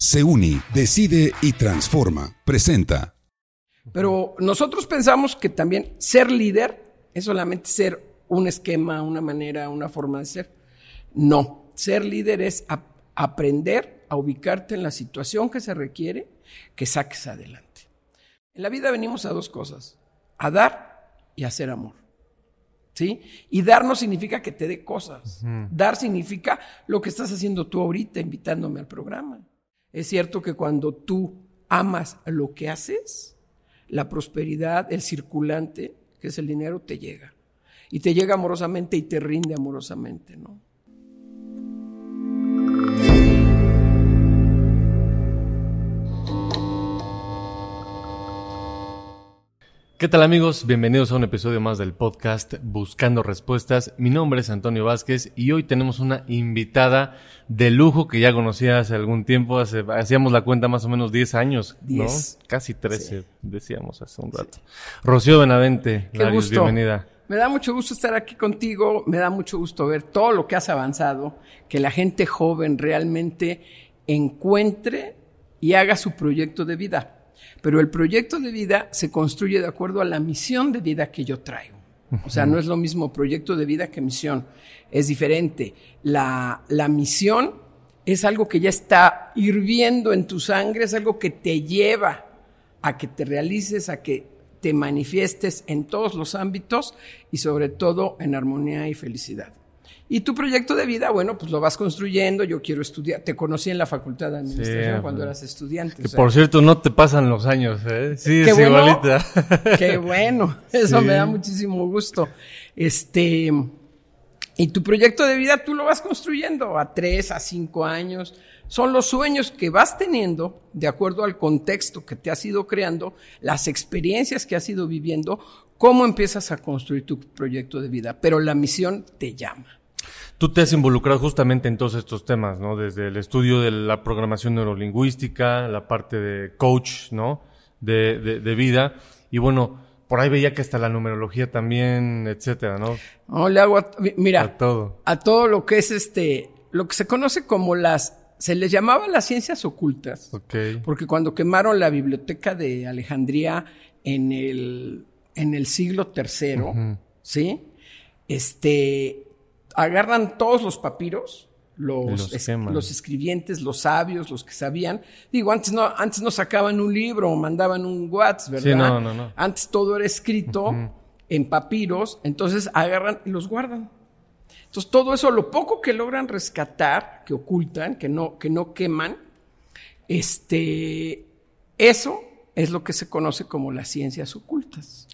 Se une, decide y transforma. Presenta. Pero nosotros pensamos que también ser líder es solamente ser un esquema, una manera, una forma de ser. No, ser líder es aprender a ubicarte en la situación que se requiere que saques adelante. En la vida venimos a dos cosas, a dar y a hacer amor. ¿Sí? Y dar no significa que te dé cosas. Dar significa lo que estás haciendo tú ahorita, invitándome al programa. Es cierto que cuando tú amas lo que haces, la prosperidad, el circulante, que es el dinero, te llega. Y te llega amorosamente y te rinde amorosamente, ¿no? ¿Qué tal amigos? Bienvenidos a un episodio más del podcast Buscando Respuestas. Mi nombre es Antonio Vázquez y hoy tenemos una invitada de lujo que ya conocía hace algún tiempo, hacíamos la cuenta más o menos 10 años, ¿no? Casi 13, decíamos hace un rato. Rocío Benavente, Qué gusto. bienvenida. Me da mucho gusto estar aquí contigo, me da mucho gusto ver todo lo que has avanzado, que la gente joven realmente encuentre y haga su proyecto de vida pero el proyecto de vida se construye de acuerdo a la misión de vida que yo traigo. O sea, no es lo mismo proyecto de vida que misión. Es diferente. La, la misión es algo que ya está hirviendo en tu sangre, es algo que te lleva a que te realices, a que te manifiestes en todos los ámbitos y sobre todo en armonía y felicidad. Y tu proyecto de vida, bueno, pues lo vas construyendo. Yo quiero estudiar. Te conocí en la Facultad de Administración cuando eras estudiante. Que por cierto, no te pasan los años, ¿eh? Sí, es igualita. Qué bueno. Eso me da muchísimo gusto. Este. Y tu proyecto de vida tú lo vas construyendo a tres, a cinco años. Son los sueños que vas teniendo de acuerdo al contexto que te has ido creando, las experiencias que has ido viviendo, cómo empiezas a construir tu proyecto de vida. Pero la misión te llama. Tú te has involucrado justamente en todos estos temas, ¿no? Desde el estudio de la programación neurolingüística, la parte de coach, ¿no? De, de, vida. Y bueno, por ahí veía que hasta la numerología también, etcétera, ¿no? No, le hago, mira, a todo. A todo lo que es este, lo que se conoce como las, se les llamaba las ciencias ocultas. Ok. Porque cuando quemaron la biblioteca de Alejandría en el, en el siglo III, ¿sí? Este, agarran todos los papiros, los, los, escribientes, los sabios, los que sabían. Digo, antes no, antes no sacaban un libro o mandaban un WhatsApp, ¿verdad? no, no, no. Antes todo era escrito en papiros, entonces agarran y los guardan. Entonces todo eso, lo poco que logran rescatar, que ocultan, que no, que no queman, este, eso es lo que se conoce como las ciencias ocultas.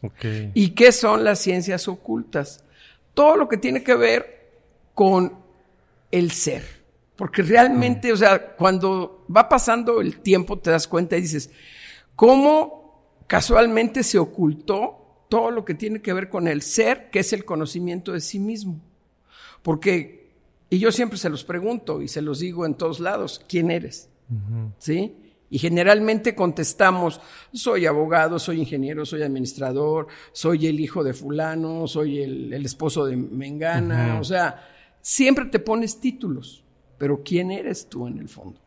¿Y qué son las ciencias ocultas? Todo lo que tiene que ver con el ser. Porque realmente, o sea, cuando va pasando el tiempo te das cuenta y dices, ¿cómo casualmente se ocultó todo lo que tiene que ver con el ser, que es el conocimiento de sí mismo? Porque, y yo siempre se los pregunto y se los digo en todos lados, ¿quién eres? ¿Sí? Y generalmente contestamos, soy abogado, soy ingeniero, soy administrador, soy el hijo de fulano, soy el, esposo de Mengana, o sea, Siempre te pones títulos, pero ¿quién eres tú en el fondo?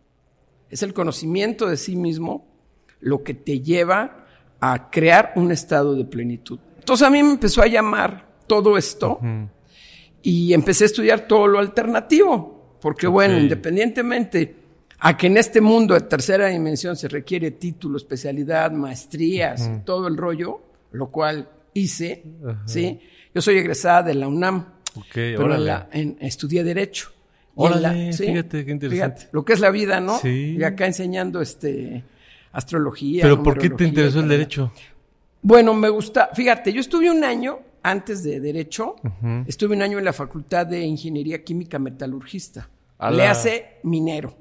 Es el conocimiento de sí mismo lo que te lleva a crear un estado de plenitud. Entonces a mí me empezó a llamar todo esto y empecé a estudiar todo lo alternativo, porque bueno, independientemente a que en este mundo de tercera dimensión se requiere título, especialidad, maestrías, todo el rollo, lo cual hice, ¿sí? Yo soy egresada de la UNAM pero en, estudié Derecho. Órale, fíjate, qué interesante. lo que es la vida, ¿no? Sí. Y acá enseñando este astrología. ¿Pero por qué te interesó el Derecho? Bueno, me gusta, fíjate, yo estuve un año antes de Derecho, estuve un año en la Facultad de Ingeniería Química Metalurgista. Le hace minero.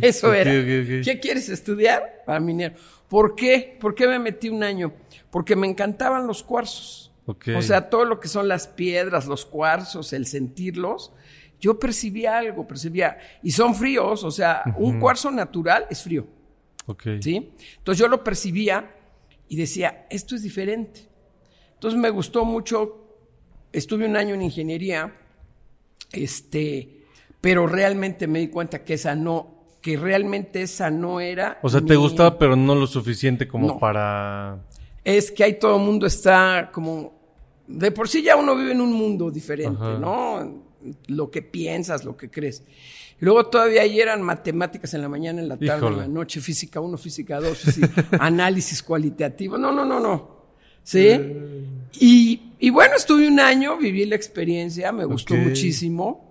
Eso era. ¿Qué quieres estudiar? Para minero. ¿Por qué? ¿Por qué me metí un año? Porque me encantaban los cuarzos. O sea, todo lo que son las piedras, los cuarzos, el sentirlos, yo percibía algo, percibía, y son fríos, o sea, un cuarzo natural es frío. ¿Sí? Entonces yo lo percibía y decía, esto es diferente. Entonces me gustó mucho, estuve un año en ingeniería, este, pero realmente me di cuenta que esa no, que realmente esa no era. O sea, te gustaba, pero no lo suficiente como para. Es que ahí todo el mundo está como. De por sí ya uno vive en un mundo diferente, ¿no? Lo que piensas, lo que crees. Y luego todavía eran matemáticas en la mañana, en la tarde, en la noche, física 1, física 2, análisis cualitativo. No, no, no, no. ¿Sí? Y, y, bueno, estuve un año, viví la experiencia, me gustó muchísimo.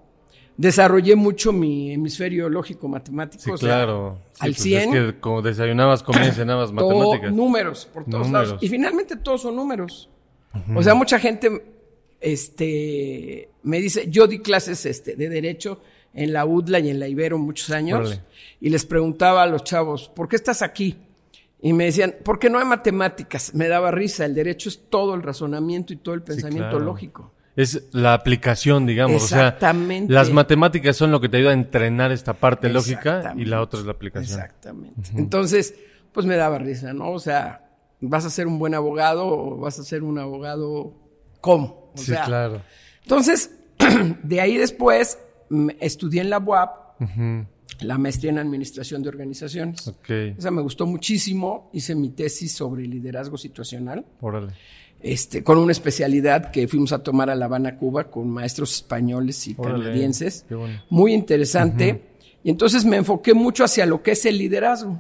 Desarrollé mucho mi hemisferio lógico matemático. Sí, claro. al 100. Pues es que como desayunabas, comías, cenabas matemáticas. números, por todos lados. Y finalmente todos son números. O sea, mucha gente este, me dice, yo di clases este, de derecho en la UDLA y en la Ibero muchos años. Y les preguntaba a los chavos, ¿por qué estás aquí? Y me decían, ¿por qué no hay matemáticas? Me daba risa. El derecho es todo el razonamiento y todo el pensamiento lógico. Es la aplicación, digamos. Exactamente. O sea, las matemáticas son lo que te ayuda a entrenar esta parte lógica y la otra es la aplicación. Exactamente. Entonces, pues me daba risa, ¿no? O sea, ¿vas a ser un buen abogado o vas a ser un abogado cómo? sí, claro. Entonces, de ahí después estudié en la UAP, la maestría en administración de organizaciones. Okay. Esa me gustó muchísimo. Hice mi tesis sobre liderazgo situacional. Órale. Este, con una especialidad que fuimos a tomar a La Habana, Cuba, con maestros españoles y canadienses. Muy interesante. Y entonces me enfoqué mucho hacia lo que es el liderazgo.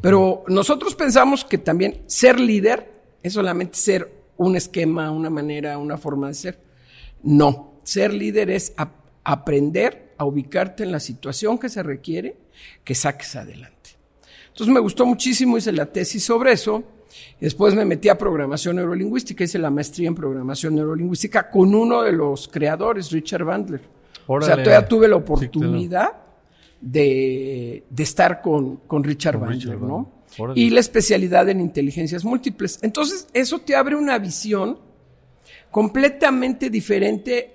Pero nosotros pensamos que también ser líder es solamente ser un esquema, una manera, una forma de ser. No, ser líder es aprender a ubicarte en la situación que se requiere que saques adelante. Entonces me gustó muchísimo, hice la tesis sobre eso. Después me metí a programación neurolingüística, hice la maestría en programación neurolingüística con uno de los creadores, Richard Bandler. O sea, todavía tuve la oportunidad de, estar con, con Richard Bandler, ¿no? Y la especialidad en inteligencias múltiples. Entonces, eso te abre una visión completamente diferente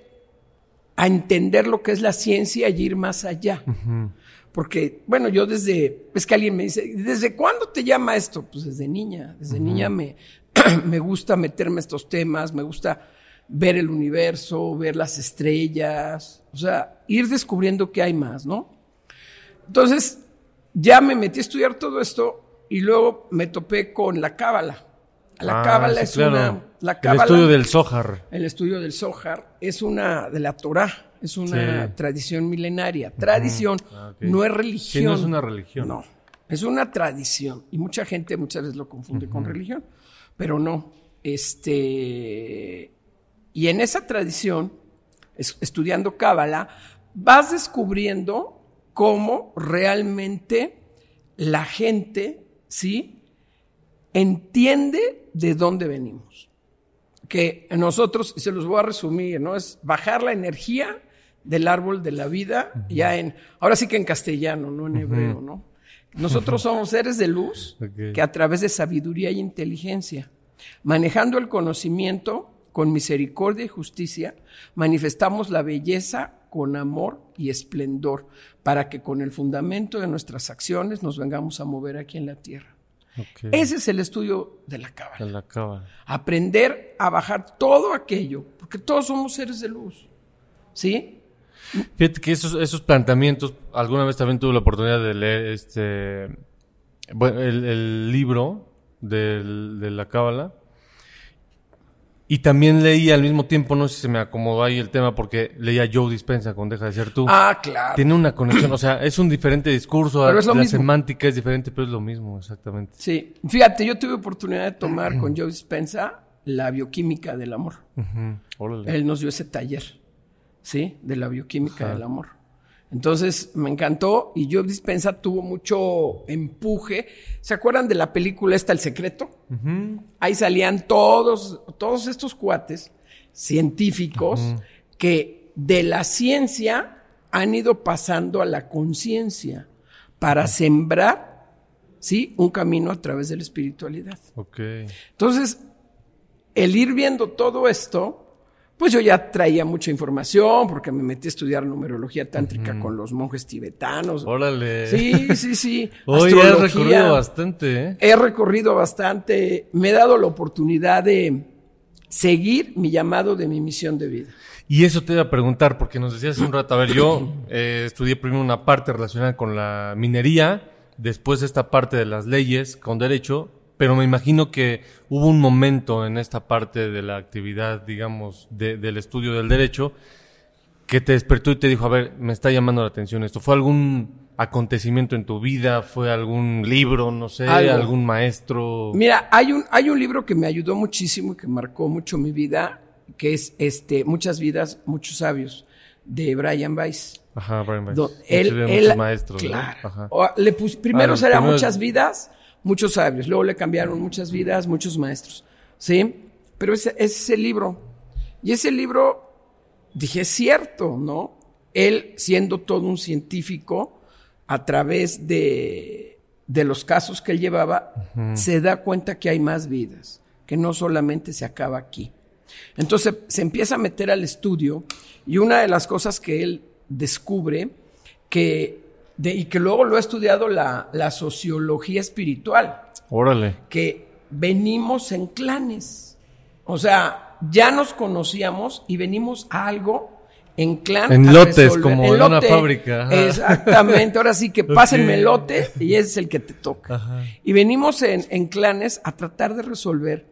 a entender lo que es la ciencia y ir más allá. Porque, bueno, yo desde, es que alguien me dice, ¿desde cuándo te llama esto? Pues desde niña, desde niña me, me gusta meterme estos temas, me gusta ver el universo, ver las estrellas, o sea, ir descubriendo que hay más, ¿no? Entonces, ya me metí a estudiar todo esto y luego me topé con la cábala. La ah, cábala es una. La el estudio del Zohar. El estudio del Zohar es una de la Torah, es una tradición milenaria. Tradición, ah, no es religión. no es una religión. No, es una tradición. Y mucha gente muchas veces lo confunde con religión, pero no. Este. Y en esa tradición, estudiando cábala, vas descubriendo cómo realmente la gente, ¿sí? Entiende de dónde venimos. Que nosotros, se los voy a resumir, ¿no? Es bajar la energía del árbol de la vida, ya en, ahora sí que en castellano, no en hebreo, ¿no? Nosotros somos seres de luz que a través de sabiduría y inteligencia, manejando el conocimiento con misericordia y justicia, manifestamos la belleza con amor y esplendor, para que con el fundamento de nuestras acciones nos vengamos a mover aquí en la tierra. Ese es el estudio de la cábala. Aprender a bajar todo aquello, porque todos somos seres de luz. ¿Sí? Fíjate que esos, esos planteamientos, alguna vez también tuve la oportunidad de leer este el, libro de la cábala y también leí al mismo tiempo, no sé si se me acomodó ahí el tema, porque leía Joe Dispensa con Deja de ser tú. Ah, claro. Tiene una conexión, o sea, es un diferente discurso, pero es la semántica es diferente, pero es lo mismo, exactamente. Sí, fíjate, yo tuve oportunidad de tomar con Joe Dispensa la bioquímica del amor. Él nos dio ese taller, ¿sí? De la bioquímica del amor. Entonces me encantó y Joe Dispensa tuvo mucho empuje. ¿Se acuerdan de la película esta El Secreto? Ahí salían todos, todos estos cuates científicos que de la ciencia han ido pasando a la conciencia para sembrar, ¿sí? Un camino a través de la espiritualidad. Entonces, el ir viendo todo esto, pues yo ya traía mucha información porque me metí a estudiar numerología tántrica con los monjes tibetanos. Órale. Sí, sí, sí. Hoy he recorrido bastante, ¿eh? He recorrido bastante. Me he dado la oportunidad de seguir mi llamado de mi misión de vida. Y eso te iba a preguntar, porque nos decías hace un rato, a ver, yo eh, estudié primero una parte relacionada con la minería, después esta parte de las leyes con derecho, pero me imagino que hubo un momento en esta parte de la actividad, digamos, del estudio del derecho, que te despertó y te dijo, a ver, me está llamando la atención esto. ¿Fue algún acontecimiento en tu vida? ¿Fue algún libro, no sé, algún maestro? Mira, hay un, hay un libro que me ayudó muchísimo y que marcó mucho mi vida, que es este, Muchas vidas, muchos sabios, de Brian Weiss. Ajá, Brian Weiss. él, él, maestros, claro. Le primero ah, Muchas vidas, muchos sabios. Luego le cambiaron Muchas vidas, muchos maestros. ¿Sí? Pero ese, ese es el libro. Y ese libro, dije, es cierto, ¿no? Él, siendo todo un científico, a través de, de los casos que él llevaba, se da cuenta que hay más vidas, que no solamente se acaba aquí. Entonces se empieza a meter al estudio y una de las cosas que él descubre que de, y que luego lo ha estudiado la, la sociología espiritual. Órale. Que venimos en clanes. O sea, ya nos conocíamos y venimos a algo en clan. En lotes, como en, una fábrica. Exactamente, ahora sí que pásenme el lote y ese es el que te toca. Y venimos en, en, clanes a tratar de resolver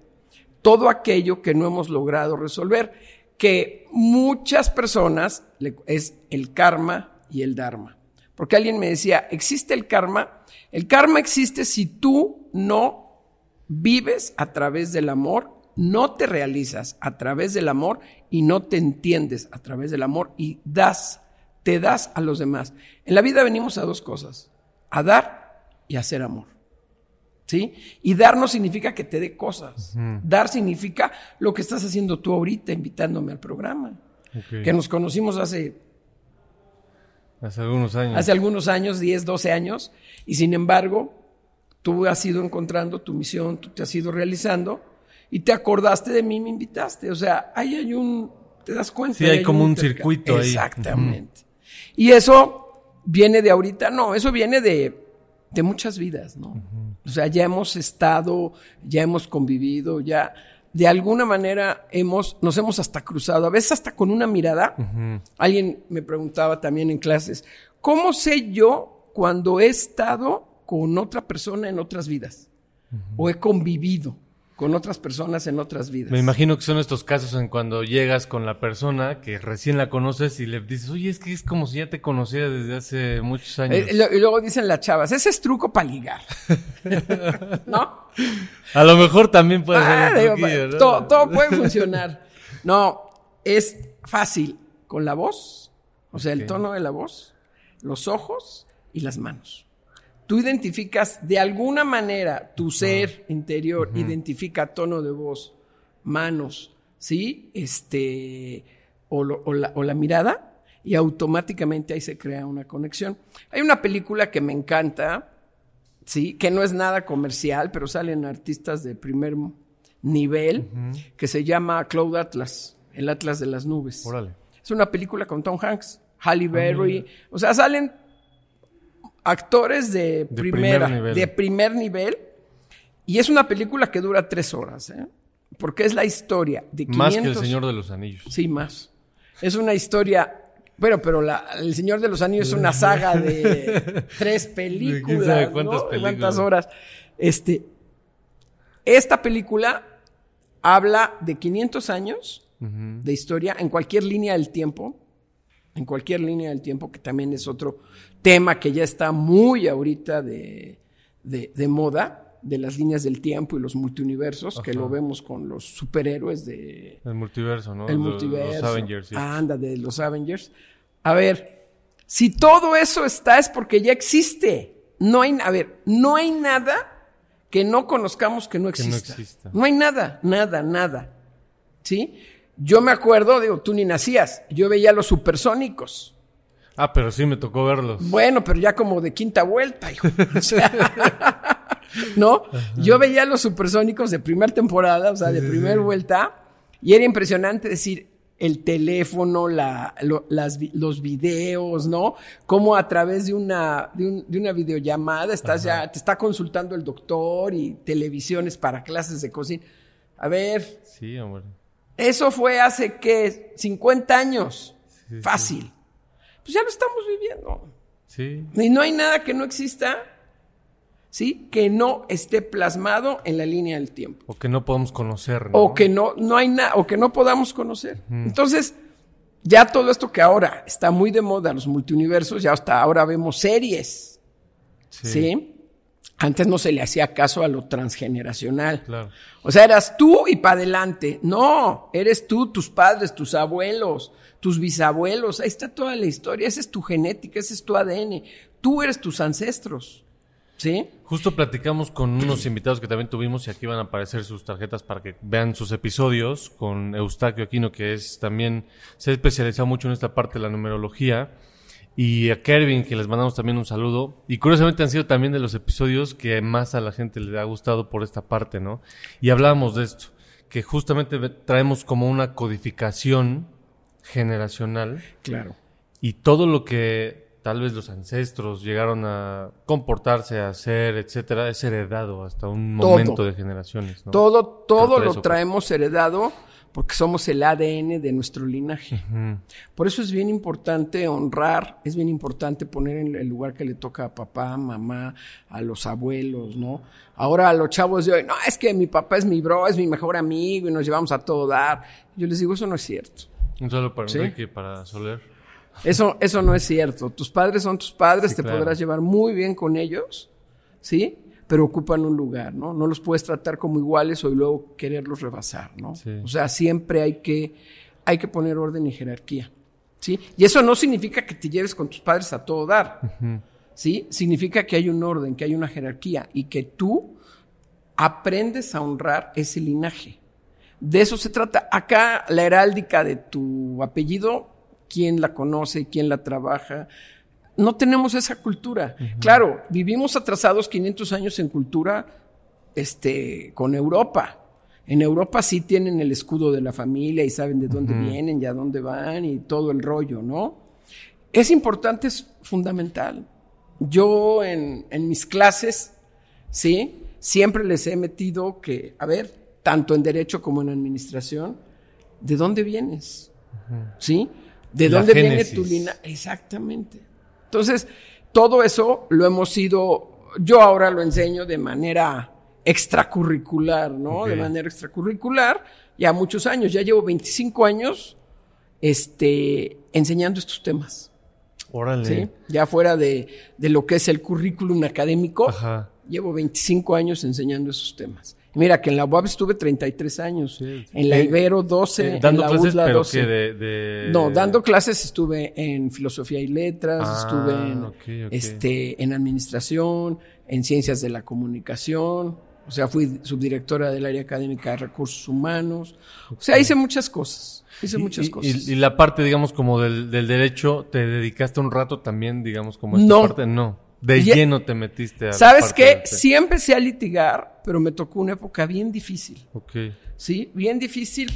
todo aquello que no hemos logrado resolver, que muchas personas es el karma y el dharma. Porque alguien me decía, ¿existe el karma? El karma existe si tú no vives a través del amor no te realizas a través del amor y no te entiendes a través del amor y das, te das a los demás. En la vida venimos a dos cosas, a dar y a hacer amor. ¿Sí? Y dar no significa que te dé cosas. Dar significa lo que estás haciendo tú ahorita invitándome al programa. Que nos conocimos hace Hace algunos años. Hace algunos años, 10, 12 años, y sin embargo, tú has ido encontrando tu misión, tú te has ido realizando, y te acordaste de mí, me invitaste. O sea, ahí hay un, te das cuenta. Sí, hay, como un, circuito ahí. Exactamente. Y eso viene de ahorita, no, eso viene de, de muchas vidas, ¿no? O sea, ya hemos estado, ya hemos convivido, ya de alguna manera hemos, nos hemos hasta cruzado, a veces hasta con una mirada. Alguien me preguntaba también en clases, ¿cómo sé yo cuando he estado con otra persona en otras vidas? O he convivido con otras personas en otras vidas. Me imagino que son estos casos en cuando llegas con la persona que recién la conoces y le dices, oye, es que es como si ya te conocía desde hace muchos años. Eh, y luego dicen las chavas, ese es truco para ligar. ¿No? A lo mejor también puede ser. Ah, todo, puede funcionar. No, es fácil con la voz, o sea, el tono de la voz, los ojos y las manos tú identificas de alguna manera tu ser interior, identifica tono de voz, manos, ¿sí? Este, o, la, mirada, y automáticamente ahí se crea una conexión. Hay una película que me encanta, ¿sí? Que no es nada comercial, pero salen artistas de primer nivel, que se llama Cloud Atlas, el Atlas de las Nubes. Es una película con Tom Hanks, Halle ah, Berry, o sea, salen actores de, primera, de primer nivel. Y es una película que dura tres horas, ¿eh? porque es la historia de 500... Más que El Señor de los Anillos. Sí, más. Es una historia... Bueno, pero la, El Señor de los Anillos es una saga de tres películas, cuántas, películas? ¿Cuántas horas? Este, esta película habla de 500 años de historia en cualquier línea del tiempo, en cualquier línea del tiempo, que también es otro tema que ya está muy ahorita de, de, moda, de las líneas del tiempo y los multiuniversos, que lo vemos con los superhéroes de... El multiverso, ¿no? El multiverso. Los Avengers. anda, de los Avengers. A ver, si todo eso está es porque ya existe. No hay, a ver, no hay nada que no conozcamos que no exista. no, no hay nada, nada, nada. ¿Sí? Yo me acuerdo, digo, tú ni nacías, yo veía los supersónicos. Ah, pero sí me tocó verlos. Bueno, pero ya como de quinta vuelta, hijo. ¿No? Yo veía los supersónicos de primera temporada, o sea, de primera vuelta, y era impresionante decir el teléfono, la, las, los videos, ¿no? Cómo a través de una, de, una videollamada estás ya, te está consultando el doctor y televisiones para clases de cocina. A ver. Sí, amor Eso fue hace, ¿qué? 50 años. Fácil. Pues ya lo estamos viviendo. Sí. Y no hay nada que no exista, ¿sí? Que no esté plasmado en la línea del tiempo. O que no podamos conocer, ¿no? O que no, no hay nada, o que no podamos conocer. Entonces, ya todo esto que ahora está muy de moda, los multiuniversos, ya hasta ahora vemos series. ¿Sí? Antes no se le hacía caso a lo transgeneracional. Claro. O sea, eras tú y para adelante. No, eres tú, tus padres, tus abuelos, tus bisabuelos. Ahí está toda la historia. Esa es tu genética, ese es tu ADN. Tú eres tus ancestros. ¿Sí? Justo platicamos con unos invitados que también tuvimos y aquí van a aparecer sus tarjetas para que vean sus episodios con Eustaquio Aquino, que es también, se ha especializado mucho en esta parte de la numerología. Y a Kervin, que les mandamos también un saludo. Y curiosamente han sido también de los episodios que más a la gente le ha gustado por esta parte, ¿no? Y hablábamos de esto, que justamente traemos como una codificación generacional. Claro. Y todo lo que tal vez los ancestros llegaron a comportarse, a hacer, etcétera, es heredado hasta un momento de generaciones. ¿no? Todo, todo lo traemos heredado porque somos el ADN de nuestro linaje. Por eso es bien importante honrar, es bien importante poner en el lugar que le toca a papá, mamá, a los abuelos, ¿no? Ahora a los chavos de hoy, no, es que mi papá es mi bro, es mi mejor amigo y nos llevamos a todo dar. Yo les digo, eso no es cierto. Un saludo para Enrique, para Soler. Eso, eso no es cierto. Tus padres son tus padres, te podrás llevar muy bien con ellos, ¿sí? Pero ocupan un lugar, ¿no? No los puedes tratar como iguales o luego quererlos rebasar, ¿no? O sea, siempre hay que, hay que poner orden y jerarquía, ¿sí? Y eso no significa que te lleves con tus padres a todo dar, ¿sí? Significa que hay un orden, que hay una jerarquía y que tú aprendes a honrar ese linaje. De eso se trata. Acá la heráldica de tu apellido, quién la conoce, quién la trabaja, no tenemos esa cultura. Claro, vivimos atrasados 500 años en cultura este, con Europa. En Europa sí tienen el escudo de la familia y saben de dónde vienen y a dónde van y todo el rollo, ¿no? Es importante, es fundamental. Yo en, mis clases, sí, siempre les he metido que, a ver, tanto en derecho como en administración, ¿de dónde vienes? ¿Sí? ¿De dónde viene tu lina? Exactamente. Entonces, todo eso lo hemos ido, yo ahora lo enseño de manera extracurricular, ¿no? De manera extracurricular, ya muchos años, ya llevo 25 años este, enseñando estos temas. Órale. ¿sí? Ya fuera de, de, lo que es el currículum académico, llevo 25 años enseñando esos temas. Mira, que en la UAB estuve 33 años, en la Ibero 12, dando en la clases, pero 12. de, No, dando clases estuve en filosofía y letras, ah, estuve en, este, en administración, en ciencias de la comunicación, o sea, fui subdirectora del área académica de recursos humanos, o sea, hice muchas cosas. Hice muchas cosas. Y, la parte, digamos, como del, del, derecho, ¿te dedicaste un rato también, digamos, como esta no, parte? No. De lleno te metiste a ¿Sabes qué? Sí empecé a litigar, pero me tocó una época bien difícil. Ok. Sí, bien difícil.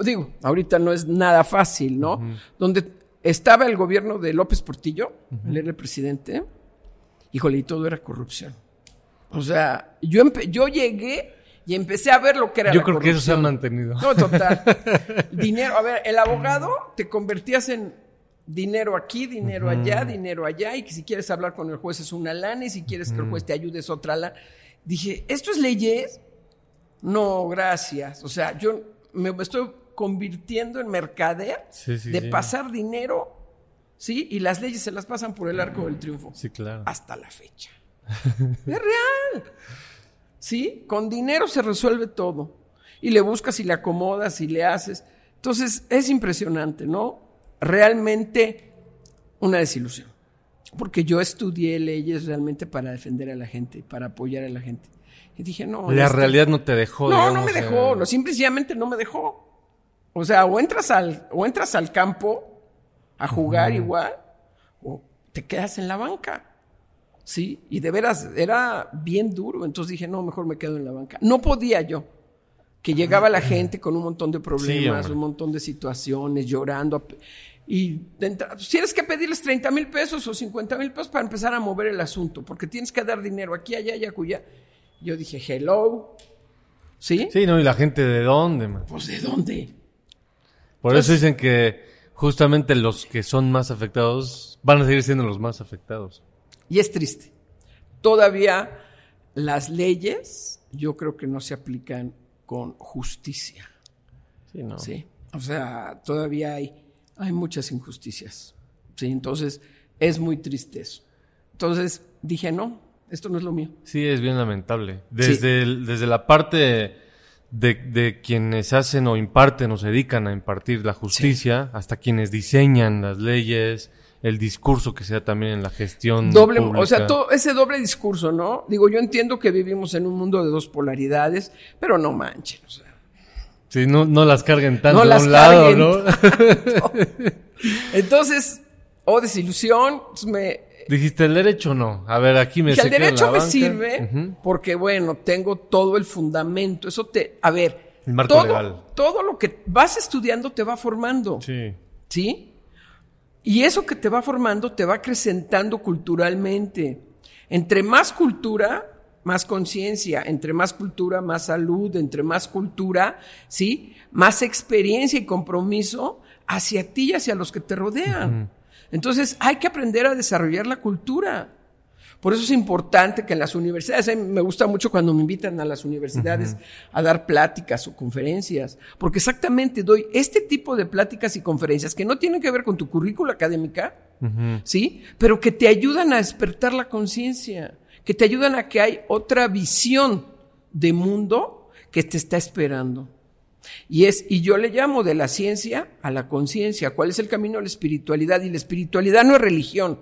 Digo, ahorita no es nada fácil, ¿no? Donde estaba el gobierno de López Portillo, él era el presidente, híjole, y todo era corrupción. O sea, yo, yo llegué y empecé a ver lo que era Yo creo que eso se ha mantenido. No, total. Dinero, a ver, el abogado te convertías en dinero aquí, dinero allá, dinero allá, y que si quieres hablar con el juez es una lana, y si quieres que el juez te ayude es otra lana. Dije, ¿esto es leyes? No, gracias. O sea, yo me estoy convirtiendo en mercader de pasar dinero, ¿sí? Y las leyes se las pasan por el arco del triunfo. Sí, claro. Hasta la fecha. es real. ¿Sí? Con dinero se resuelve todo. Y le buscas y le acomodas y le haces. Entonces, es impresionante, ¿no? Realmente una desilusión. Porque yo estudié leyes realmente para defender a la gente, para apoyar a la gente. Y dije, no. La realidad no te dejó. No, no me dejó. No, simplemente no me dejó. O sea, o entras al, o entras al campo a jugar igual, o te quedas en la banca. Sí, y de veras era bien duro. Entonces dije, no, mejor me quedo en la banca. No podía yo. Que llegaba la gente con un montón de problemas, un montón de situaciones, llorando. Y tienes que pedirles 30 mil pesos o 50 mil pesos para empezar a mover el asunto, porque tienes que dar dinero aquí, allá, allá, cuya. Yo dije, hello. ¿Sí? Sí, no, y la gente de dónde, man? Pues de dónde. Por eso dicen que justamente los que son más afectados van a seguir siendo los más afectados. Y es triste. Todavía las leyes yo creo que no se aplican con justicia. Sí, ¿no? Sí. O sea, todavía hay, hay muchas injusticias. Sí, entonces es muy triste eso. Entonces dije, no, esto no es lo mío. Sí, es bien lamentable. Desde, desde la parte de, quienes hacen o imparten o se dedican a impartir la justicia, hasta quienes diseñan las leyes, el discurso que sea también en la gestión. Doble, o sea, todo ese doble discurso, ¿no? Digo, yo entiendo que vivimos en un mundo de dos polaridades, pero no manchen, o sea. Sí, no, no las carguen tanto no un lado, ¿no? Entonces, oh, desilusión, pues me, Dijiste, ¿el derecho no? A ver, aquí me Que el derecho me sirve porque, bueno, tengo todo el fundamento. Eso te. A ver. El marco todo, legal. Todo lo que vas estudiando te va formando. Sí. ¿Sí? Y eso que te va formando te va acrecentando culturalmente. Entre más cultura, más conciencia. Entre más cultura, más salud. Entre más cultura, ¿sí? Más experiencia y compromiso hacia ti y hacia los que te rodean. Entonces hay que aprender a desarrollar la cultura. Por eso es importante que en las universidades, me gusta mucho cuando me invitan a las universidades a dar pláticas o conferencias, porque exactamente doy este tipo de pláticas y conferencias que no tienen que ver con tu currícula académica, ¿sí? Pero que te ayudan a despertar la conciencia, que te ayudan a que hay otra visión de mundo que te está esperando. Y es, y yo le llamo de la ciencia a la conciencia. ¿Cuál es el camino a la espiritualidad? Y la espiritualidad no es religión.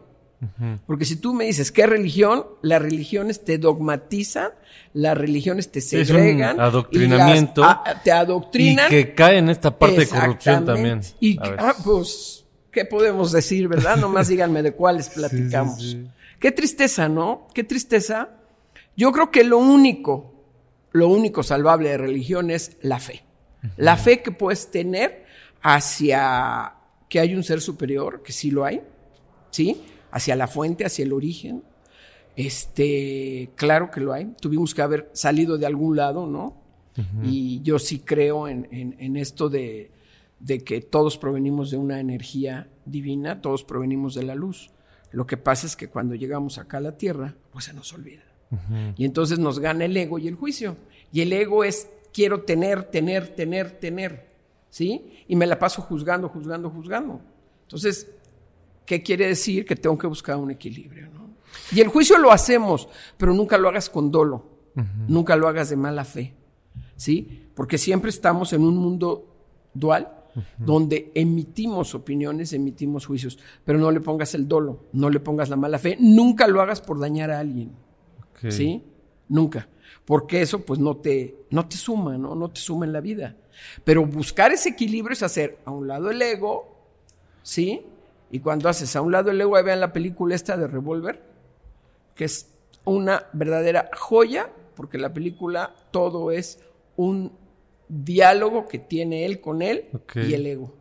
Porque si tú me dices qué religión, las religiones te dogmatizan, las religiones te segregan. Adoctrinamiento. te adoctrinan. Y que cae en esta parte de corrupción también. Y, ah, pues, ¿qué podemos decir, verdad? Nomás díganme de cuáles platicamos. Qué tristeza, ¿no? Qué tristeza. Yo creo que lo único, lo único salvable de religión es la fe. La fe que puedes tener hacia que hay un ser superior, que sí lo hay, ¿sí? Hacia la fuente, hacia el origen. Este, claro que lo hay. Tuvimos que haber salido de algún lado, ¿no? Y yo sí creo en, en, esto de, de, que todos provenimos de una energía divina, todos provenimos de la luz. Lo que pasa es que cuando llegamos acá a la tierra, pues se nos olvida. Y entonces nos gana el ego y el juicio. Y el ego es quiero tener, tener, tener, tener, ¿sí? Y me la paso juzgando, juzgando, juzgando. Entonces, ¿qué quiere decir? Que tengo que buscar un equilibrio, ¿no? Y el juicio lo hacemos, pero nunca lo hagas con dolo, nunca lo hagas de mala fe, ¿sí? Porque siempre estamos en un mundo dual donde emitimos opiniones, emitimos juicios, pero no le pongas el dolo, no le pongas la mala fe, nunca lo hagas por dañar a alguien, ¿sí? Nunca porque eso pues no te, no te suma, ¿no? No te suma en la vida. Pero buscar ese equilibrio es hacer a un lado el ego, ¿sí? Y cuando haces a un lado el ego, vean la película esta de Revolver, que es una verdadera joya, porque la película todo es un diálogo que tiene él con él y el ego.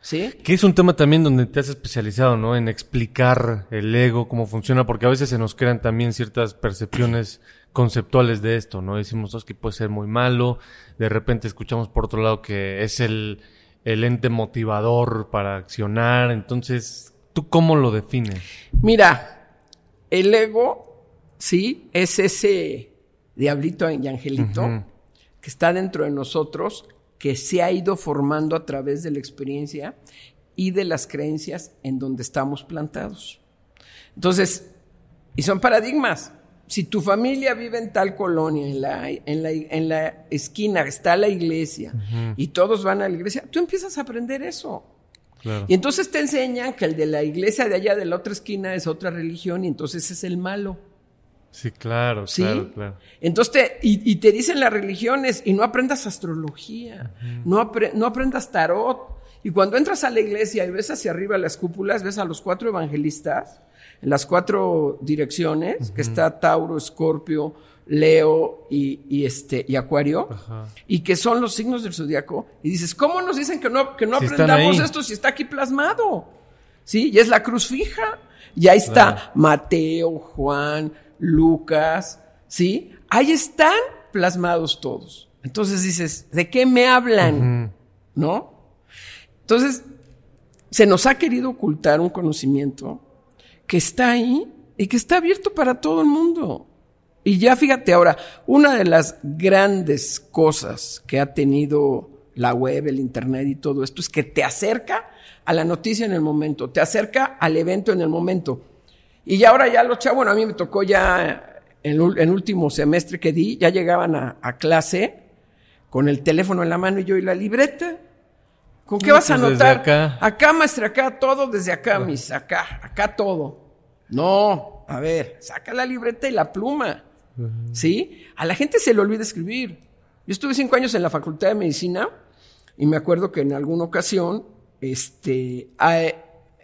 ¿Sí? Que es un tema también donde te has especializado, ¿no? En explicar el ego, cómo funciona, porque a veces se nos crean también ciertas percepciones conceptuales de esto, ¿no? Decimos que puede ser muy malo, de repente escuchamos por otro lado que es el, el ente motivador para accionar, entonces, ¿tú cómo lo defines? Mira, el ego, sí, es ese diablito y angelito que está dentro de nosotros, que se ha ido formando a través de la experiencia y de las creencias en donde estamos plantados. Entonces, y son paradigmas si tu familia vive en tal colonia, en la, en la, en la esquina está la iglesia y todos van a la iglesia, tú empiezas a aprender eso. Y entonces te enseñan que el de la iglesia de allá de la otra esquina es otra religión y entonces es el malo. Sí, claro, ¿Sí? claro, claro. Entonces te, y, te dicen las religiones y no aprendas astrología, no, no aprendas tarot. Y cuando entras a la iglesia y ves hacia arriba las cúpulas, ves a los cuatro evangelistas en las cuatro direcciones, que está Tauro, Escorpio, Leo y, este, y Acuario, y que son los signos del zodiaco, y dices, ¿cómo nos dicen que no, que no aprendamos esto si está aquí plasmado? ¿Sí? Y es la cruz fija. Y ahí está Mateo, Juan, Lucas, ¿sí? Ahí están plasmados todos. Entonces dices, ¿de qué me hablan? ¿No? Entonces, se nos ha querido ocultar un conocimiento que está ahí y que está abierto para todo el mundo. Y ya fíjate ahora, una de las grandes cosas que ha tenido la web, el internet y todo esto es que te acerca a la noticia en el momento, te acerca al evento en el momento. Y ya ahora ya los chavos, bueno, a mí me tocó ya en el último semestre que di, ya llegaban a, clase con el teléfono en la mano y yo y la libreta. ¿Con qué vas a pues anotar? Acá. acá, maestra, acá todo desde acá, mis, acá, acá todo. No, a ver, saca la libreta y la pluma. ¿Sí? A la gente se le olvida escribir. Yo estuve cinco años en la Facultad de Medicina y me acuerdo que en alguna ocasión este,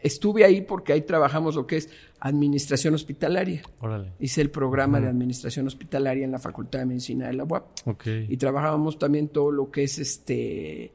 estuve ahí porque ahí trabajamos lo que es administración hospitalaria. Hice el programa de administración hospitalaria en la Facultad de Medicina de la UAP. Y trabajábamos también todo lo que es este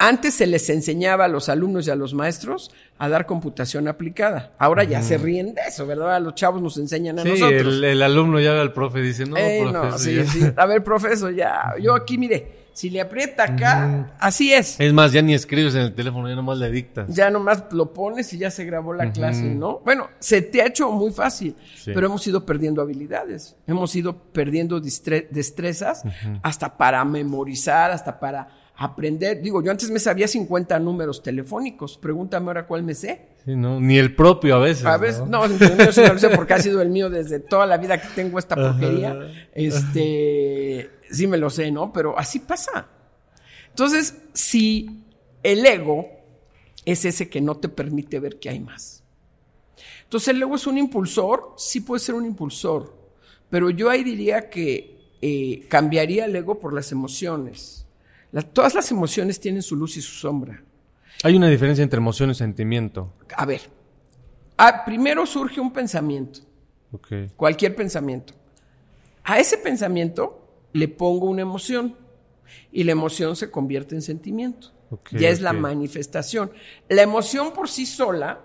antes se les enseñaba a los alumnos y a los maestros a dar computación aplicada. Ahora ya se ríen de eso, ¿verdad? Los chavos nos enseñan a nosotros. El, el alumno ya al profe dice, no, eh, sí, sí. A ver, profesor, ya. Yo aquí, mire, si le aprieta acá, así es. Es más, ya ni escribes en el teléfono, ya nomás le dictas. Ya nomás lo pones y ya se grabó la clase, ¿no? Bueno, se te ha hecho muy fácil, pero hemos ido perdiendo habilidades. Hemos ido perdiendo destrezas hasta para memorizar, hasta para aprender. Digo, yo antes me sabía 50 números telefónicos. Pregúntame ahora cuál me sé. Sí, no, ni el propio a veces. A veces, no, no, no, sé porque ha sido el mío desde toda la vida que tengo esta porquería. Este, sí me lo sé, ¿no? Pero así pasa. Entonces, si el ego es ese que no te permite ver que hay más. Entonces, el ego es un impulsor, sí puede ser un impulsor, pero yo ahí diría que eh, cambiaría el ego por las emociones todas las emociones tienen su luz y su sombra. Hay una diferencia entre emoción y sentimiento. A ver, ah, primero surge un pensamiento. Cualquier pensamiento. A ese pensamiento le pongo una emoción y la emoción se convierte en sentimiento. ya es la manifestación. La emoción por sí sola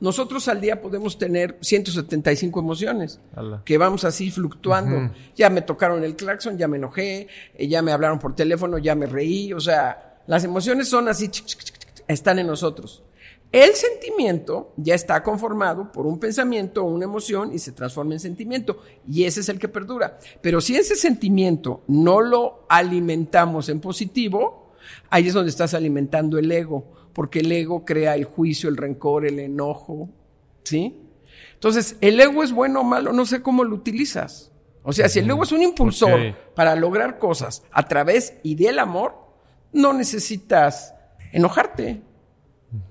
nosotros al día podemos tener 175 emociones que vamos así fluctuando. Ya me tocaron el claxon, ya me enojé, eh, ya me hablaron por teléfono, ya me reí. O sea, las emociones son así, están en nosotros. El sentimiento ya está conformado por un pensamiento o una emoción y se transforma en sentimiento. Y ese es el que perdura. Pero si ese sentimiento no lo alimentamos en positivo, ahí es donde estás alimentando el ego porque el ego crea el juicio, el rencor, el enojo, ¿sí? Entonces, ¿el ego es bueno o malo? No sé cómo lo utilizas. O sea, si el ego es un impulsor para lograr cosas a través y del amor, no necesitas enojarte,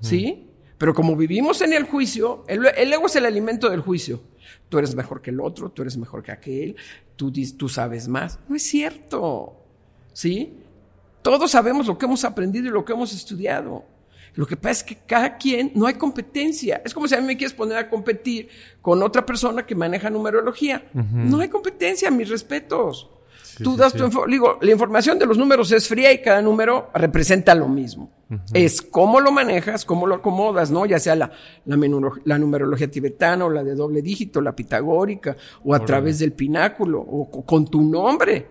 ¿sí? Pero como vivimos en el juicio, el, ego es el alimento del juicio. Tú eres mejor que el otro, tú eres mejor que aquel, tú, tú sabes más. No es cierto, ¿sí? Todos sabemos lo que hemos aprendido y lo que hemos estudiado. Lo que pasa es que cada quien no hay competencia. Es como si a mí me quieres poner a competir con otra persona que maneja numerología. No hay competencia, mis respetos. Tú das tu digo, la información de los números es fría y cada número representa lo mismo. Es cómo lo manejas, cómo lo acomodas, ¿no? Ya sea la, la, numerología tibetana o la de doble dígito, la pitagórica, o a través del pináculo, o, con tu nombre.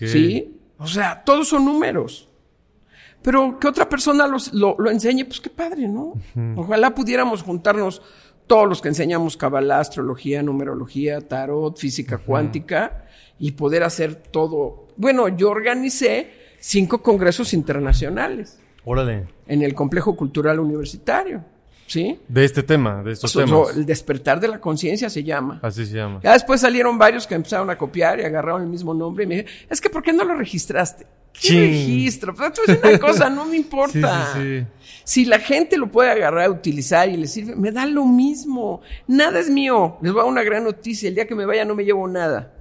¿Sí? O sea, todos son números. Pero que otra persona lo, enseñe, pues qué padre, ¿no? Ojalá pudiéramos juntarnos todos los que enseñamos Kabbalah, astrología, numerología, tarot, física cuántica y poder hacer todo. Bueno, yo organicé cinco congresos internacionales. Órale. En el complejo cultural universitario. ¿Sí? De este tema, de estos temas. el despertar de la conciencia se llama. Así se llama. Ya después salieron varios que empezaron a copiar y agarraron el mismo nombre y me dijeron, es que ¿por qué no lo registraste? ¿Qué registro? Pero es una cosa, no me importa. Si la gente lo puede agarrar, utilizar y le sirve, me da lo mismo. Nada es mío. Les voy a una gran noticia. El día que me vaya no me llevo nada.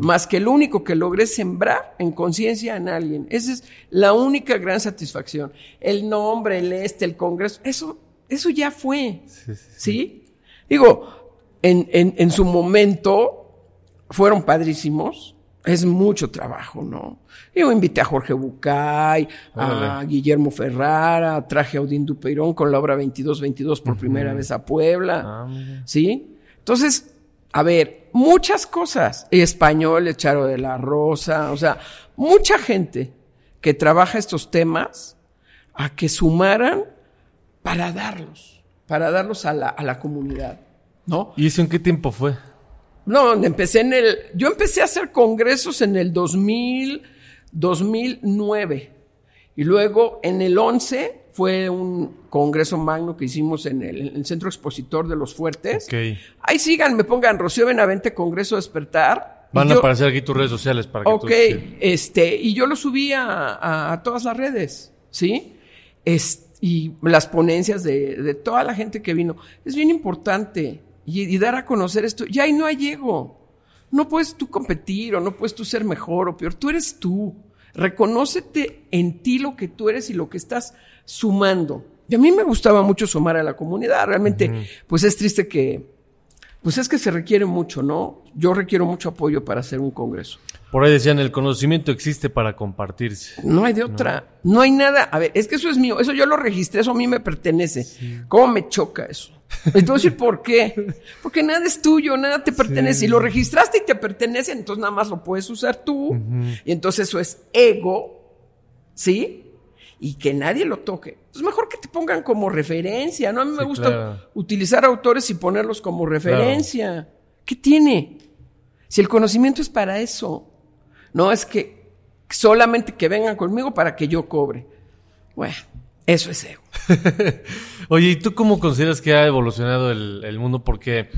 Más que lo único que logré sembrar en conciencia en alguien. Esa es la única gran satisfacción. El nombre, el este, el congreso, eso, eso ya fue. Sí, Digo, en, en, en su momento fueron padrísimos es mucho trabajo, ¿no? Yo invité a Jorge Bucay, a Guillermo Ferrara, traje a Odín Dupeirón con la obra 2222 por primera vez a Puebla, ah, ¿sí? Entonces, a ver, muchas cosas. Español, Charo de la Rosa, o sea, mucha gente que trabaja estos temas a que sumaran para darlos, para darlos a la, a la comunidad, ¿no? ¿Y eso en qué tiempo fue? No, empecé en el, yo empecé a hacer congresos en el 2000, 2009. Y luego en el 11 fue un congreso magno que hicimos en el, Centro Expositor de los Fuertes. Ahí sigan, me pongan Rocío Benavente Congreso Despertar. Van a aparecer aquí tus redes sociales para que Ok, este, y yo lo subí a, todas las redes, ¿sí? Y las ponencias de, toda la gente que vino. Es bien importante y, dar a conocer esto. Ya ahí no hay ego. No puedes tú competir o no puedes tú ser mejor o peor. Tú eres tú. Reconócete en ti lo que tú eres y lo que estás sumando. Y a mí me gustaba mucho sumar a la comunidad. Realmente, pues es triste que, pues es que se requiere mucho, ¿no? Yo requiero mucho apoyo para hacer un congreso. Por ahí decían, el conocimiento existe para compartirse. No hay de otra. No, hay nada. A ver, es que eso es mío. Eso yo lo registré, eso a mí me pertenece. ¿Cómo me choca eso? Entonces, ¿por qué? Porque nada es tuyo, nada te pertenece. Si lo registraste y te pertenece, entonces nada más lo puedes usar tú. Y entonces eso es ego, ¿sí? Y que nadie lo toque. Es mejor que te pongan como referencia, ¿no? A mí me gusta utilizar autores y ponerlos como referencia. ¿Qué tiene? Si el conocimiento es para eso. No es que solamente que vengan conmigo para que yo cobre. Bueno, eso es ego. Oye, ¿y tú cómo consideras que ha evolucionado el, mundo? Porque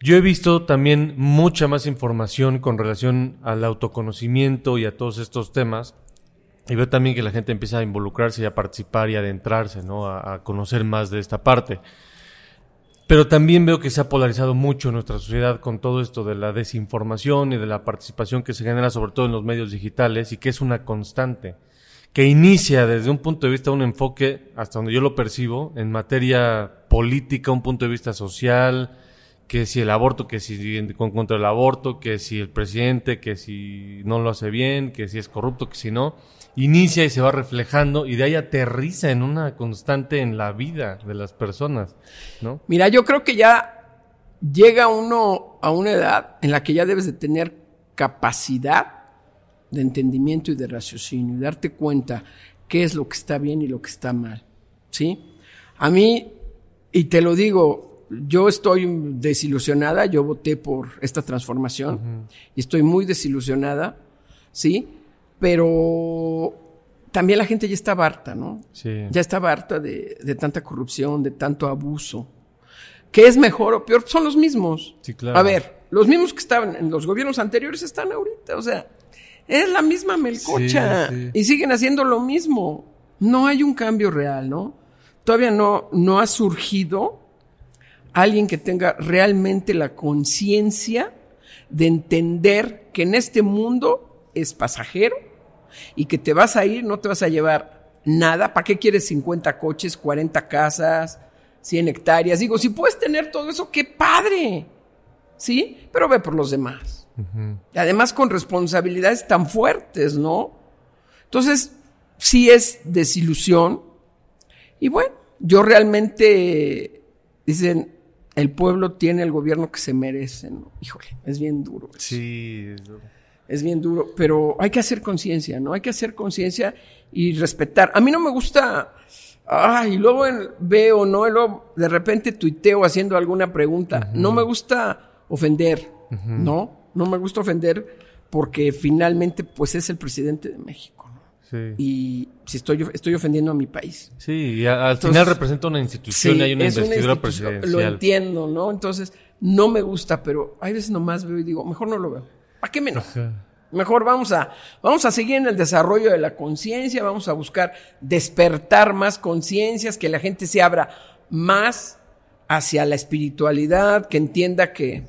yo he visto también mucha más información con relación al autoconocimiento y a todos estos temas. Y veo también que la gente empieza a involucrarse y a participar y a adentrarse, ¿no? A, conocer más de esta parte. Pero también veo que se ha polarizado mucho nuestra sociedad con todo esto de la desinformación y de la participación que se genera sobre todo en los medios digitales y que es una constante que inicia desde un punto de vista, un enfoque, hasta donde yo lo percibo, en materia política, un punto de vista social, que si el aborto, que si contra el aborto, que si el presidente, que si no lo hace bien, que si es corrupto, que si no, inicia y se va reflejando y de ahí aterriza en una constante en la vida de las personas, ¿no? Mira, yo creo que ya llega uno a una edad en la que ya debes de tener capacidad de entendimiento y de raciocinio y darte cuenta qué es lo que está bien y lo que está mal. ¿Sí? A mí, y te lo digo, yo estoy desilusionada, yo voté por esta transformación y estoy muy desilusionada, ¿sí? Pero también la gente ya está harta, ¿no? Sí. Ya está harta de, de, tanta corrupción, de tanto abuso. ¿Qué es mejor o peor? Son los mismos. Sí, claro. A ver, los mismos que estaban en los gobiernos anteriores están ahorita, o sea, es la misma melcocha. Y siguen haciendo lo mismo. No hay un cambio real, ¿no? Todavía no, no ha surgido alguien que tenga realmente la conciencia de entender que en este mundo es pasajero y que te vas a ir, no te vas a llevar nada. ¿Para qué quieres 50 coches, 40 casas, 100 hectáreas? Digo, si puedes tener todo eso, qué padre. ¿Sí? Pero ve por los demás. Y además con responsabilidades tan fuertes, ¿no? Entonces, sí es desilusión. Y bueno, yo realmente, dicen, el pueblo tiene el gobierno que se merece, ¿no? Híjole, es bien duro. Sí, es duro. Es bien duro, pero hay que hacer conciencia, ¿no? Hay que hacer conciencia y respetar. A mí no me gusta, ay, luego veo, ¿no? Y luego de repente tuiteo haciendo alguna pregunta. No me gusta ofender, ¿no? no me gusta ofender porque finalmente pues es el presidente de México. ¿no? Sí. Y si estoy, estoy ofendiendo a mi país. Sí, y al final representa una institución y hay una investidura presidencial. Lo entiendo, ¿no? Entonces, no me gusta, pero hay veces nomás veo y digo, mejor no lo veo. ¿Para qué menos? Mejor vamos a, vamos a seguir en el desarrollo de la conciencia, vamos a buscar despertar más conciencias, que la gente se abra más hacia la espiritualidad, que entienda que,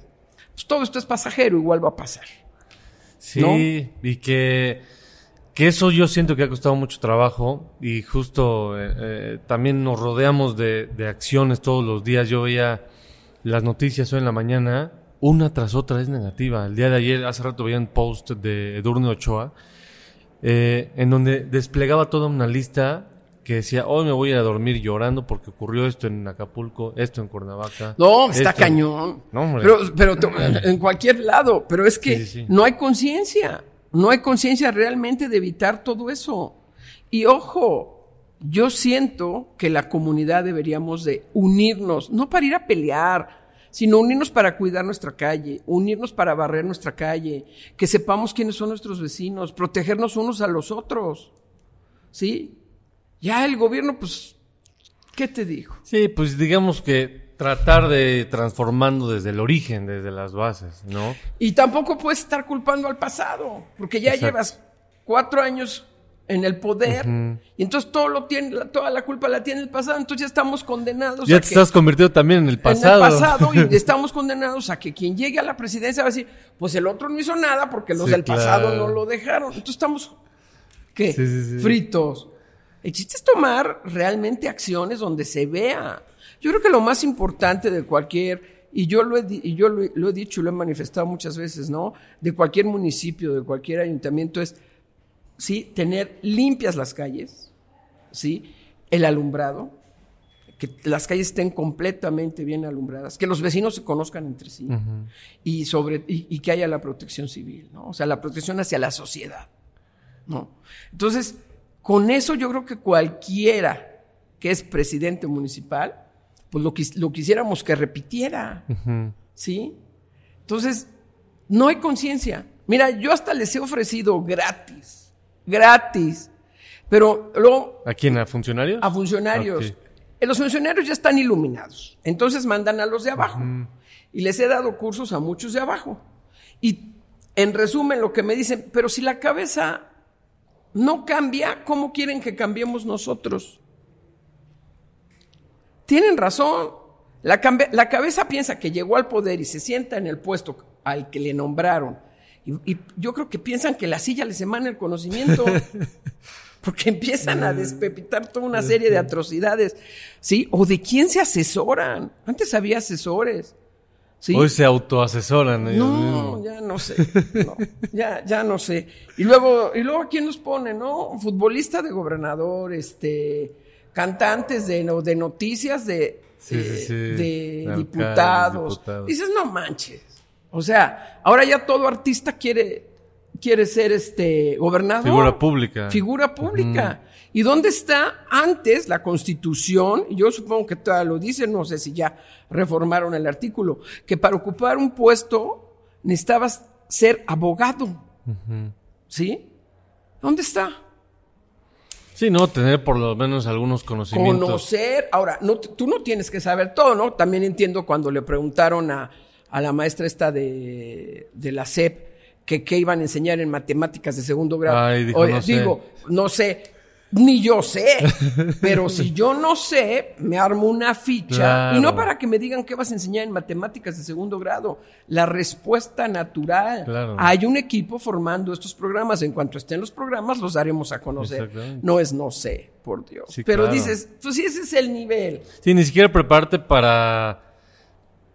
pues todo esto es pasajero, igual va a pasar. Sí, y que, que eso yo siento que ha costado mucho trabajo y justo eh, eh, también nos rodeamos de, acciones todos los días. Yo veía las noticias hoy en la mañana, una tras otra es negativa. El día de ayer, hace rato veía un post de Edurne Ochoa, eh, en donde desplegaba toda una lista que decía, hoy me voy a ir a dormir llorando porque ocurrió esto en Acapulco, esto en Cuernavaca. No, está cañón. No, pero, pero en cualquier lado, pero es que no hay conciencia, no hay conciencia realmente de evitar todo eso. Y ojo, yo siento que la comunidad deberíamos de unirnos, no para ir a pelear, sino unirnos para cuidar nuestra calle, unirnos para barrer nuestra calle, que sepamos quiénes son nuestros vecinos, protegernos unos a los otros. ¿Sí? Ya el gobierno, pues, ¿qué te digo? Sí, pues digamos que tratar de transformando desde el origen, desde las bases, ¿no? Y tampoco puedes estar culpando al pasado, porque ya llevas cuatro años en el poder y entonces todo lo tiene toda la culpa la tiene el pasado entonces ya estamos condenados ya te estás convertido también en el pasado en el pasado. y estamos condenados a que quien llegue a la presidencia va a decir pues el otro no hizo nada porque los del pasado no lo dejaron entonces estamos qué fritos el chiste es tomar realmente acciones donde se vea. Yo creo que lo más importante de cualquier y yo lo he, y yo lo, lo he dicho y lo he manifestado muchas veces no de cualquier municipio de cualquier ayuntamiento es ¿sí? Tener limpias las calles, ¿sí? El alumbrado, que las calles estén completamente bien alumbradas, que los vecinos se conozcan entre sí y, sobre, y, que haya la protección civil, ¿no? O sea, la protección hacia la sociedad, ¿no? Entonces, con eso yo creo que cualquiera que es presidente municipal, pues lo, lo quisiéramos que repitiera, ¿sí? Entonces, no hay conciencia. Mira, yo hasta les he ofrecido gratis gratis. Pero luego... ¿A quién? ¿A funcionarios? A funcionarios. Eh, los funcionarios ya están iluminados. Entonces mandan a los de abajo. Y les he dado cursos a muchos de abajo. Y en resumen lo que me dicen, pero si la cabeza no cambia, ¿cómo quieren que cambiemos nosotros? Tienen razón. La, la cabeza piensa que llegó al poder y se sienta en el puesto al que le nombraron y, yo creo que piensan que la silla les emana el conocimiento. porque empiezan a despepitar toda una serie de atrocidades, ¿sí? O de quién se asesoran. Antes había asesores. ¿sí? Hoy se autoasesoran. No, ya no sé. ya, ya no sé. Y luego, y luego, ¿a quién nos pone, no? Futbolista de gobernador, este, cantantes de, de noticias de, de, diputados. Dices, no manches. O sea, ahora ya todo artista quiere, quiere ser este gobernador. Figura pública. Figura pública. ¿Y dónde está antes la constitución? Yo supongo que todavía lo dice, no sé si ya reformaron el artículo, que para ocupar un puesto necesitabas ser abogado. ¿Sí? ¿Dónde está? Sí, no, tener por lo menos algunos conocimientos. Conocer, ahora, no, tú no tienes que saber todo, ¿no? También entiendo cuando le preguntaron a, a la maestra esta de, de la SEP que qué iban a enseñar en matemáticas de segundo grado. dijo, no digo, no sé, ni yo sé, pero si yo no sé, me armo una ficha y no para que me digan qué vas a enseñar en matemáticas de segundo grado, la respuesta natural. Hay un equipo formando estos programas, en cuanto estén los programas los daremos a conocer. No es no sé, por Dios. pero dices, pues sí, ese es el nivel. Sí, ni siquiera prepararte para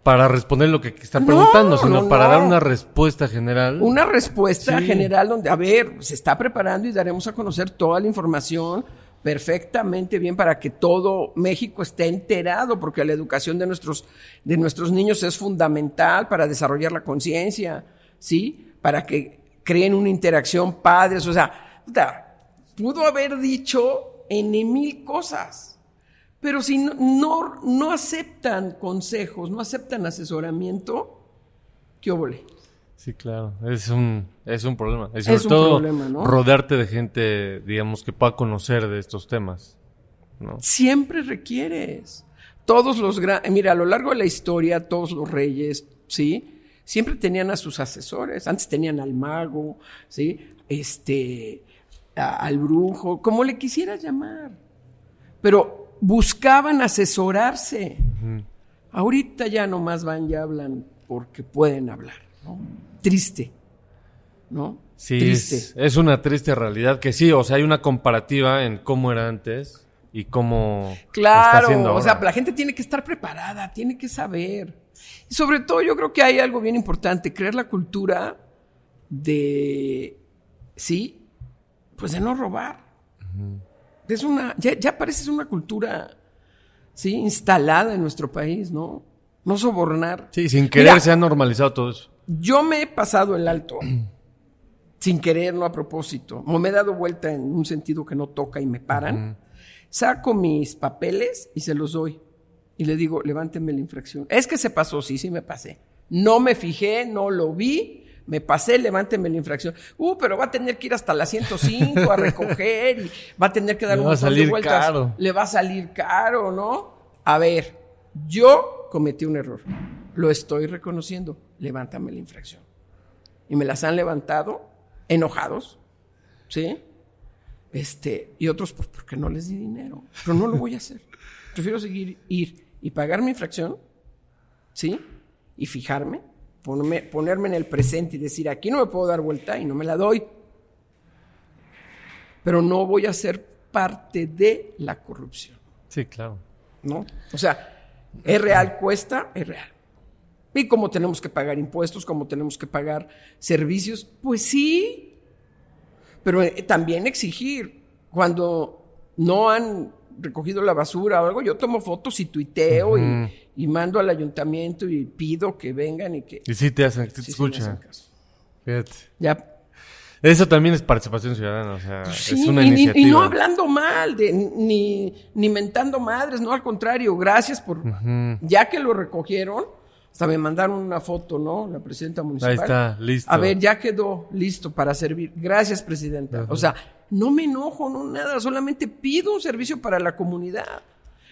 para responder lo que está preguntando, sino para dar una respuesta general. Una respuesta general donde, a ver, se está preparando y daremos a conocer toda la información perfectamente bien para que todo México esté enterado, porque la educación de nuestros, de nuestros niños es fundamental para desarrollar la conciencia, ¿sí? Para que creen una interacción padres, o sea, pudo haber dicho en mil cosas. Pero si no, no, aceptan consejos, no aceptan asesoramiento, ¿qué óvole? Sí, claro, es un, es un problema. Y sobre todo, rodearte de gente, digamos, que pueda conocer de estos temas. ¿no? Siempre requieres. Todos los grandes, mira, a lo largo de la historia, todos los reyes, ¿sí? Siempre tenían a sus asesores. Antes tenían al mago, ¿sí? Este, al brujo, como le quisieras llamar. Pero buscaban asesorarse. Ahorita ya nomás van y hablan porque pueden hablar, ¿no? Triste, ¿no? Sí, triste. Es, una triste realidad que sí, o sea, hay una comparativa en cómo era antes y cómo claro, está o sea, la gente tiene que estar preparada, tiene que saber. Y sobre todo yo creo que hay algo bien importante, crear la cultura de, sí, pues de no robar. Es una, ya, ya parece una cultura, ¿sí? Instalada en nuestro país, ¿no? No sobornar. Sí, sin querer se ha normalizado todo eso. Yo me he pasado el alto, sin querer, no a propósito. O me he dado vuelta en un sentido que no toca y me paran. saco mis papeles y se los doy. Y le digo, levánteme la infracción. Es que se pasó, sí, sí me pasé. No me fijé, no lo vi, me pasé, levánteme la infracción. Uh, pero va a tener que ir hasta la 105 a recoger y va a tener que dar un montón de vueltas. caro. Le va a salir caro, ¿no? A ver, yo cometí un error. Lo estoy reconociendo. Levántame la infracción. Y me las han levantado enojados, ¿sí? Este, y otros pues, porque no les di dinero. Pero no lo voy a hacer. Prefiero seguir, ir y pagar mi infracción, ¿sí? Y fijarme, ponerme, ponerme en el presente y decir, aquí no me puedo dar vuelta y no me la doy. Pero no voy a ser parte de la corrupción, Sí, claro. ¿no? O sea, es real, cuesta, es real. Y como tenemos que pagar impuestos, como tenemos que pagar servicios, pues sí. Pero eh, también exigir. Cuando no han recogido la basura o algo, yo tomo fotos y tuiteo y, y mando al ayuntamiento y pido que vengan y que... Y sí te hacen, te sí, sí me escuchan. hacen caso. Fíjate. Ya Eso también es participación ciudadana, o sea, Sí, es una y, ni- iniciativa. y no hablando mal, de, ni, ni mentando madres, no, al contrario, gracias por... Ya que lo recogieron, hasta me mandaron una foto, ¿no? La presidenta municipal. Ahí está, listo. A ver, ya quedó listo para servir. Gracias, presidenta. O sea, no me enojo, no nada, solamente pido un servicio para la comunidad.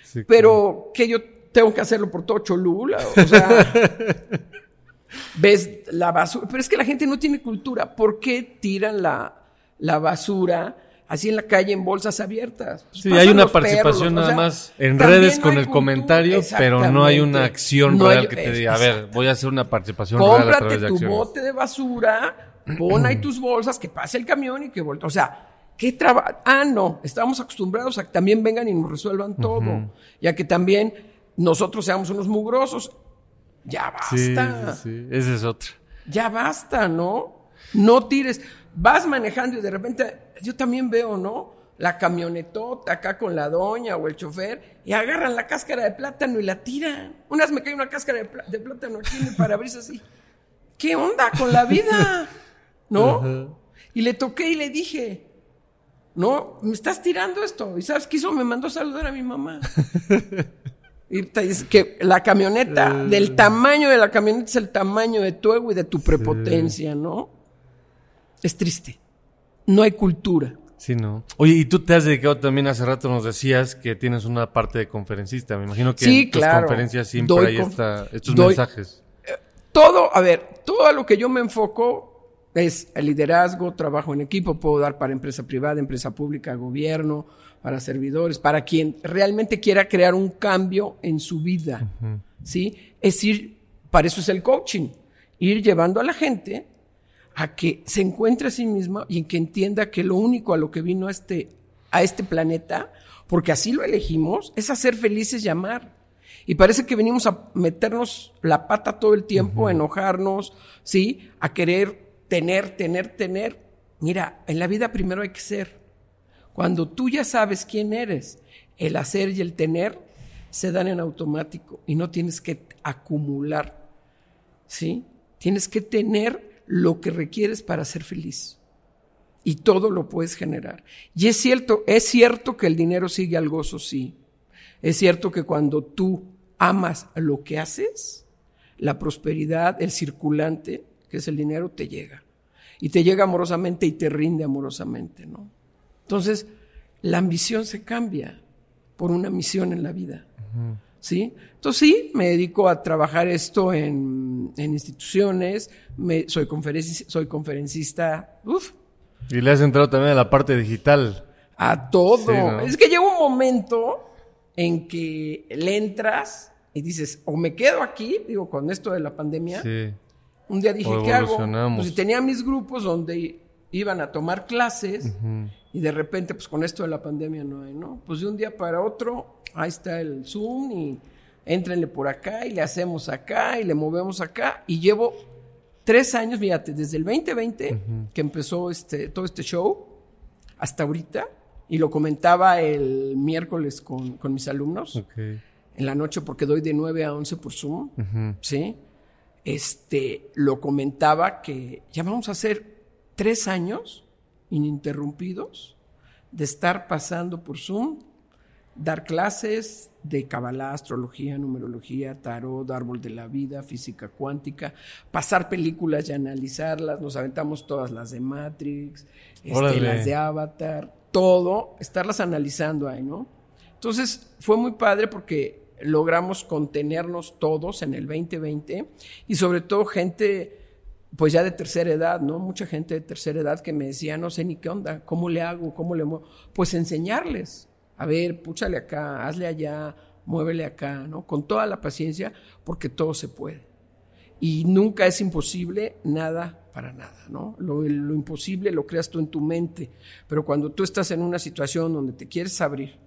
Sí, Pero que yo tengo que hacerlo por todo Cholula, o sea, ves la basura, pero es que la gente no tiene cultura. ¿Por qué tiran la, la basura así en la calle en bolsas abiertas? Pues Sí, hay una perros, participación o nada sea, más en redes con el cultura. comentario, pero no hay una acción No real hay- que te diga, a ver, voy a hacer una participación real a Cómprate través de tu acciones. bote de basura, pon ahí tus bolsas, que pase el camión y que vuelva. O sea, ¿qué trabajo? Ah, no, estamos acostumbrados a que también vengan y nos resuelvan todo. Y a que también nosotros seamos unos mugrosos. Ya basta. sí, sí, esa es otra. Ya basta, ¿no? No tires. Vas manejando y de repente, yo también veo, ¿no? La camionetota acá con la doña o el chofer y agarran la cáscara de plátano y la tiran. Unas me cae una cáscara de, plátano aquí en el parabrisas así. ¿Qué onda con la vida? ¿No? Y le toqué y le dije, no, me estás tirando esto. ¿Y sabes qué hizo? Me mandó a saludar a mi mamá. Y te dice que la camioneta, del tamaño de la camioneta es el tamaño de tu ego y de tu prepotencia, ¿no? Es triste. No hay cultura. Sí, no. Oye, y tú te has dedicado también hace rato, nos decías que tienes una parte de conferencista. Me imagino que Sí, en tus claro. conferencias siempre Doy hay conf- esta- estos doy- mensajes. Todo, a ver, todo a lo que yo me enfoco es el liderazgo, trabajo en equipo, puedo dar para empresa privada, empresa pública, gobierno, para servidores, para quien realmente quiera crear un cambio en su vida. ¿Sí? Es ir, para eso es el coaching, ir llevando a la gente a que se encuentre a sí misma y en que entienda que lo único a lo que vino a este, a este planeta, porque así lo elegimos, es hacer felices y amar. Y parece que venimos a meternos la pata todo el tiempo, a enojarnos, ¿sí? A querer tener, tener, tener. Mira, en la vida primero hay que ser. Cuando tú ya sabes quién eres, el hacer y el tener se dan en automático y no tienes que acumular, ¿sí? Tienes que tener lo que requieres para ser feliz. Y todo lo puedes generar. Y es cierto, es cierto que el dinero sigue al gozo, sí. Es cierto que cuando tú amas lo que haces, la prosperidad, el circulante, que es el dinero, te llega. Y te llega amorosamente y te rinde amorosamente, ¿no? Entonces, la ambición se cambia por una misión en la vida. ¿Sí? Entonces sí, me dedico a trabajar esto en, en instituciones, me, soy, conferenci- soy conferencista, uf, Y le has entrado también a la parte digital. a todo. Sí, ¿no? Es que llega un momento en que le entras y dices, o me quedo aquí, digo, con esto de la pandemia, Sí. un día dije, ¿qué hago? Pues tenía mis grupos donde iban a tomar clases y de repente, pues con esto de la pandemia no hay, ¿no? Pues de un día para otro, ahí está el Zoom y éntrenle por acá y le hacemos acá y le movemos acá y llevo tres años, fíjate, desde el 2020 que empezó este, todo este show hasta ahorita y lo comentaba el miércoles con, con mis alumnos en la noche porque doy de 9 a 11 por Zoom. ¿sí? Este, lo comentaba que ya vamos a hacer tres años ininterrumpidos de estar pasando por Zoom dar clases de cabalá, astrología, numerología, tarot, árbol de la vida, física cuántica, pasar películas y analizarlas. Nos aventamos todas las de Matrix, este, las de Avatar, todo, estarlas analizando ahí, ¿no? Entonces fue muy padre porque logramos contenernos todos en el 2020 y sobre todo gente pues ya de tercera edad, ¿no? Mucha gente de tercera edad que me decía, no sé ni qué onda, ¿cómo le hago? ¿Cómo le muevo? Pues enseñarles, a ver, púchale acá, hazle allá, muévele acá, ¿no? Con toda la paciencia, porque todo se puede. Y nunca es imposible nada para nada, ¿no? Lo, lo imposible lo creas tú en tu mente, pero cuando tú estás en una situación donde te quieres abrir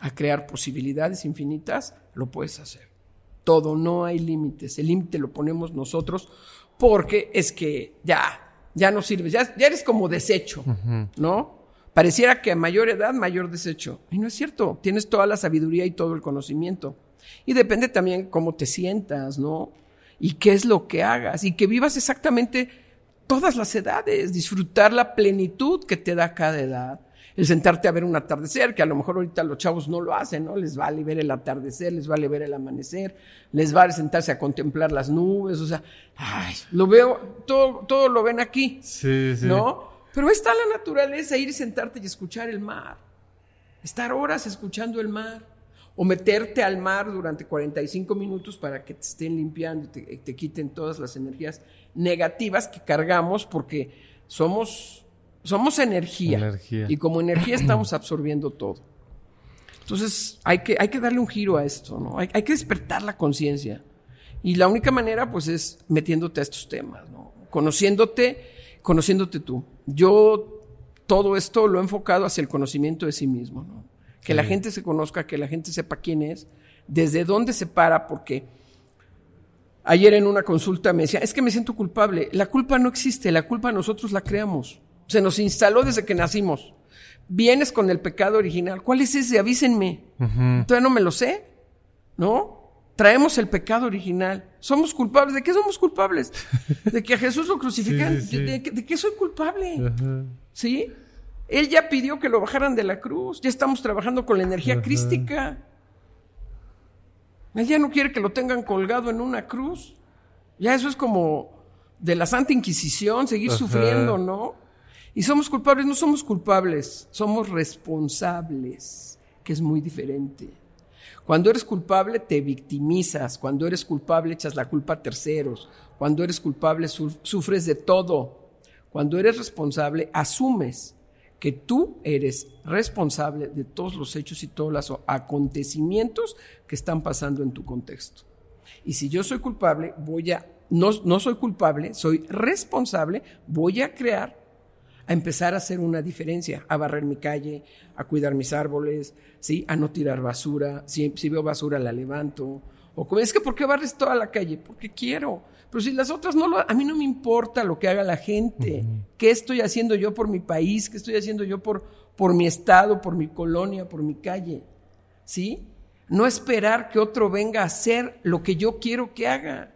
a crear posibilidades infinitas, lo puedes hacer. Todo, no hay límites. El límite lo ponemos nosotros porque es que ya, ya no sirves, ya, ya eres como desecho, ¿no? Pareciera que a mayor edad, mayor desecho. Y no es cierto, tienes toda la sabiduría y todo el conocimiento. Y depende también cómo te sientas, ¿no? Y qué es lo que hagas. Y que vivas exactamente todas las edades, disfrutar la plenitud que te da cada edad el sentarte a ver un atardecer, que a lo mejor ahorita los chavos no lo hacen, ¿no? Les vale ver el atardecer, les vale ver el amanecer, les vale sentarse a contemplar las nubes, o sea, ay, lo veo, todo, todo lo ven aquí, sí, sí. ¿no? Pero ahí está la naturaleza, ir y sentarte y escuchar el mar, estar horas escuchando el mar, o meterte al mar durante 45 minutos para que te estén limpiando y te quiten todas las energías negativas que cargamos porque somos somos energía, Y como energía estamos absorbiendo todo. Entonces hay que, hay que darle un giro a esto, ¿no? Hay, que despertar la conciencia. Y la única manera, pues, es metiéndote a estos temas, ¿no? Conociéndote, conociéndote tú. Yo todo esto lo he enfocado hacia el conocimiento de sí mismo, ¿no? Que la gente se conozca, que la gente sepa quién es, desde dónde se para, porque ayer en una consulta me decía, es que me siento culpable. La culpa no existe, la culpa nosotros la creamos. Se nos instaló desde que nacimos. Vienes con el pecado original. ¿Cuál es ese? Avísenme. Todavía no me lo sé. ¿No? Traemos el pecado original. Somos culpables. ¿De qué somos culpables? De que a Jesús lo crucifican. ¿De, qué soy culpable? ¿Sí? Él ya pidió que lo bajaran de la cruz. Ya estamos trabajando con la energía crística. Él ya no quiere que lo tengan colgado en una cruz. Ya eso es como de la Santa Inquisición, seguir sufriendo, ¿no? Y somos culpables, no somos culpables, somos responsables, que es muy diferente. Cuando eres culpable te victimizas, cuando eres culpable echas la culpa a terceros, cuando eres culpable sufres de todo, cuando eres responsable asumes que tú eres responsable de todos los hechos y todos los acontecimientos que están pasando en tu contexto. Y si yo soy culpable, voy a, no, no soy culpable, soy responsable, voy a crear a empezar a hacer una diferencia, a barrer mi calle, a cuidar mis árboles, ¿sí? a no tirar basura, si, veo basura la levanto, o como es que ¿por qué barres toda la calle? Porque quiero. Pero si las otras no lo, a mí no me importa lo que haga la gente. ¿Qué estoy haciendo yo por mi país? ¿Qué estoy haciendo yo por, por mi estado, por mi colonia, por mi calle? ¿Sí? No esperar que otro venga a hacer lo que yo quiero que haga.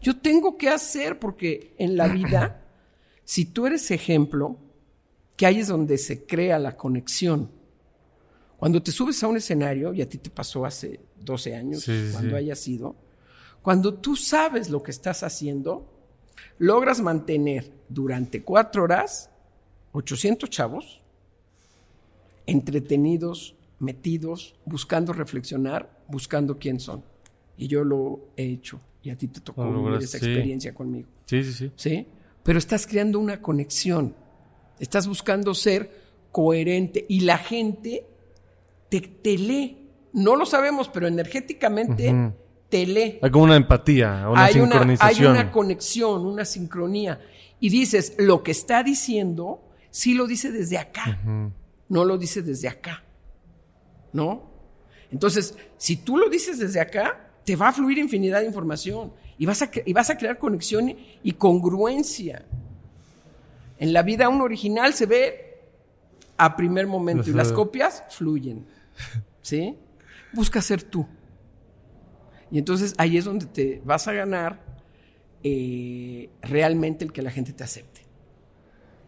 Yo tengo que hacer porque en la vida si tú eres ejemplo, que ahí es donde se crea la conexión. Cuando te subes a un escenario, y a ti te pasó hace 12 años, cuando haya sido, cuando tú sabes lo que estás haciendo, logras mantener durante cuatro horas 800 chavos entretenidos, metidos, buscando reflexionar, buscando quién son. Y yo lo he hecho. Y a ti te tocó vivir esa experiencia conmigo. Sí, sí, sí. ¿Sí? Pero estás creando una conexión. Estás buscando ser coherente y la gente te, lee. No lo sabemos, pero energéticamente te lee. Hay como una empatía, una hay sincronización. Una, hay una conexión, una sincronía. Y dices, lo que está diciendo, sí lo dice desde acá. No lo dice desde acá. ¿No? Entonces, si tú lo dices desde acá, te va a fluir infinidad de información y vas a, y vas a crear conexión y congruencia. En la vida un original se ve a primer momento y las copias fluyen. ¿Sí? Busca ser tú. Y entonces ahí es donde te vas a ganar eh, realmente el que la gente te acepte.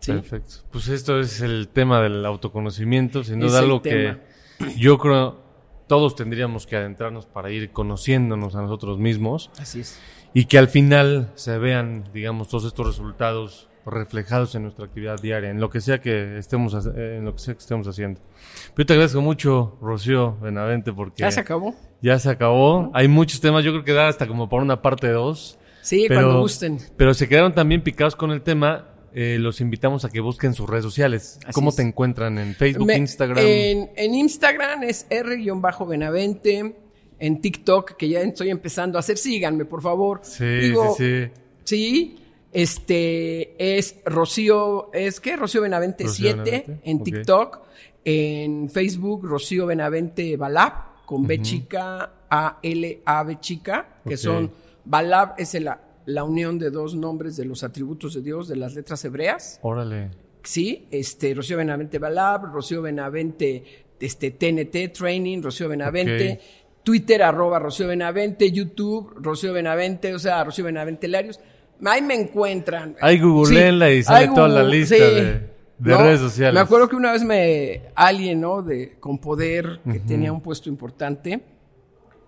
Perfecto. Pues esto es el tema del autoconocimiento, sin duda algo que yo creo todos tendríamos que adentrarnos para ir conociéndonos a nosotros mismos. Así es. Y que al final se vean, digamos, todos estos resultados reflejados en nuestra actividad diaria, en lo que sea que estemos, en lo que sea que estemos haciendo. Yo te agradezco mucho, Rocío Benavente, porque... Ya se acabó. Ya se acabó. Hay muchos temas, yo creo que da hasta como por una parte dos. Sí, cuando gusten. Pero se quedaron también picados con el tema. Eh, los invitamos a que busquen sus redes sociales. ¿Cómo te encuentran en Facebook, Instagram? En, Instagram es R-Benavente. En TikTok, que ya estoy empezando a hacer, síganme, por favor. Sí, sí, sí. Sí, este es Rocío, ¿es qué? Rocío Benavente 7 en TikTok. En Facebook, Rocío Benavente Balab, con B chica, A, L, A, B chica, que son, Balab es la, la unión de dos nombres de los atributos de Dios, de las letras hebreas. Órale. Sí, este, Rocío Benavente Balab, Rocío Benavente, este, TNT Training, Rocío Benavente. Twitter, arroba Rocío Benavente, YouTube, Rocío Benavente, o sea, Rocío Benavente Larios. Ahí me encuentran. Ahí googleenla y sale toda la lista de, redes sociales. Me acuerdo que una vez me alguien, ¿no? De, con poder, que tenía un puesto importante,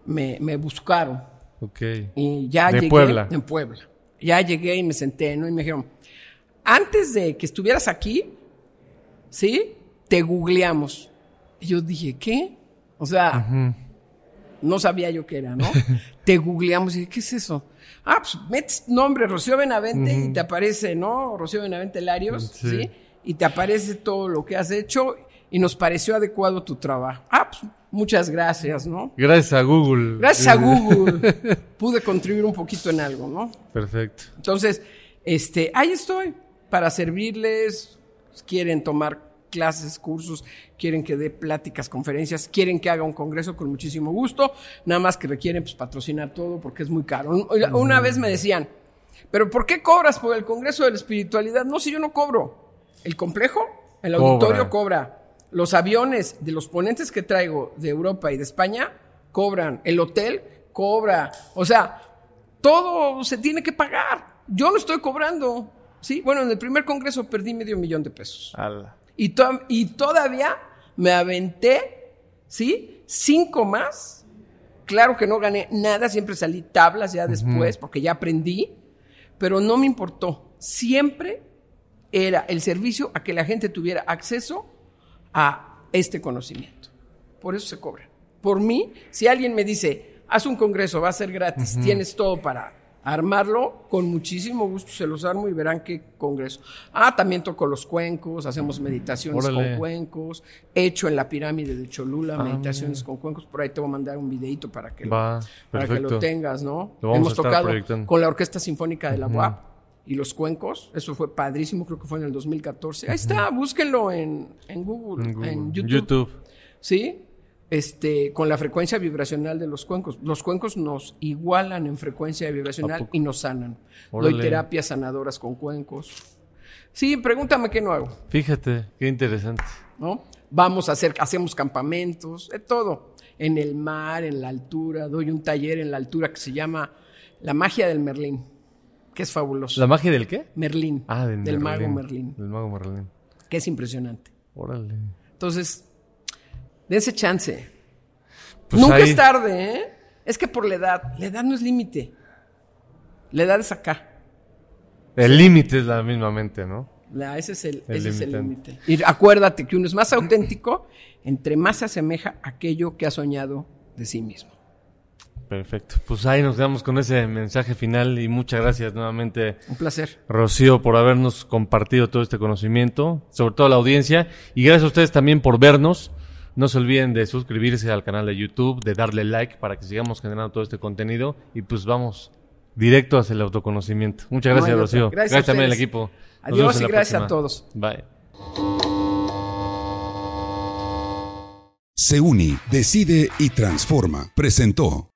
me, me buscaron. Ok. Y ya de llegué. Puebla. En Puebla. Ya llegué y me senté, ¿no? Y me dijeron, antes de que estuvieras aquí, ¿sí? Te googleamos. Y yo dije, ¿qué? O sea, no sabía yo qué era, ¿no? te googleamos y dije, ¿qué es eso? Ah, pues metes nombre Rocío Benavente y te aparece, ¿no? Rocío Benavente Larios, sí. Y te aparece todo lo que has hecho y nos pareció adecuado tu trabajo. Ah, pues muchas gracias, ¿no? Gracias a Google. Gracias a Google pude contribuir un poquito en algo, ¿no? Perfecto. Entonces, este, ahí estoy para servirles. Quieren tomar clases, cursos, quieren que dé pláticas, conferencias, quieren que haga un congreso con muchísimo gusto, nada más que requieren pues, patrocinar todo porque es muy caro. Una vez me decían, pero ¿por qué cobras por el congreso de la espiritualidad? No, si yo no cobro. El complejo, el auditorio cobra. Los aviones de los ponentes que traigo de Europa y de España cobran. El hotel cobra. O sea, todo se tiene que pagar. Yo no estoy cobrando. Sí, bueno, en el primer congreso perdí medio millón de pesos. Y, y todavía me aventé, ¿sí? Cinco más. Claro que no gané nada, siempre salí tablas ya después, porque ya aprendí, pero no me importó. Siempre era el servicio a que la gente tuviera acceso a este conocimiento. Por eso se cobra. Por mí, si alguien me dice, haz un congreso, va a ser gratis, tienes todo para armarlo, con muchísimo gusto se los armo y verán qué congreso. Ah, también toco los cuencos, hacemos meditaciones con cuencos, hecho en la pirámide de Cholula, ah, meditaciones con cuencos, por ahí te voy a mandar un videito para que, lo, para que lo tengas, ¿no? Hemos tocado con la Orquesta Sinfónica de la UAP y los cuencos, eso fue padrísimo, creo que fue en el 2014. Ahí está, búsquenlo en, Google, en, YouTube. YouTube. ¿Sí? este, con la frecuencia vibracional de los cuencos. Los cuencos nos igualan en frecuencia vibracional y nos sanan. Doy terapias sanadoras con cuencos. Sí, pregúntame qué no hago. Fíjate, qué interesante. ¿No? Vamos a hacer, hacemos campamentos, de todo. En el mar, en la altura. Doy un taller en la altura que se llama La magia del Merlín, que es fabuloso. ¿La magia del qué? Merlín. Ah, del, mago Merlín. Del mago Merlín. Que es impresionante. Órale. Entonces, Dense chance. Pues Nunca es tarde, ¿eh? Es que por la edad, la edad no es límite. La edad es acá. El límite es la misma mente, ¿no? La, ese es el límite. Y acuérdate que uno es más auténtico entre más se asemeja a aquello que ha soñado de sí mismo. Perfecto. Pues ahí nos quedamos con ese mensaje final y muchas gracias nuevamente. Un placer. Rocío, por habernos compartido todo este conocimiento, sobre todo a la audiencia. Y gracias a ustedes también por vernos. No se olviden de suscribirse al canal de YouTube, de darle like para que sigamos generando todo este contenido y pues vamos directo hacia el autoconocimiento. Muchas gracias, Rocío. Gracias, también al equipo. Adiós y gracias a todos. Bye. Se decide y transforma. Presentó.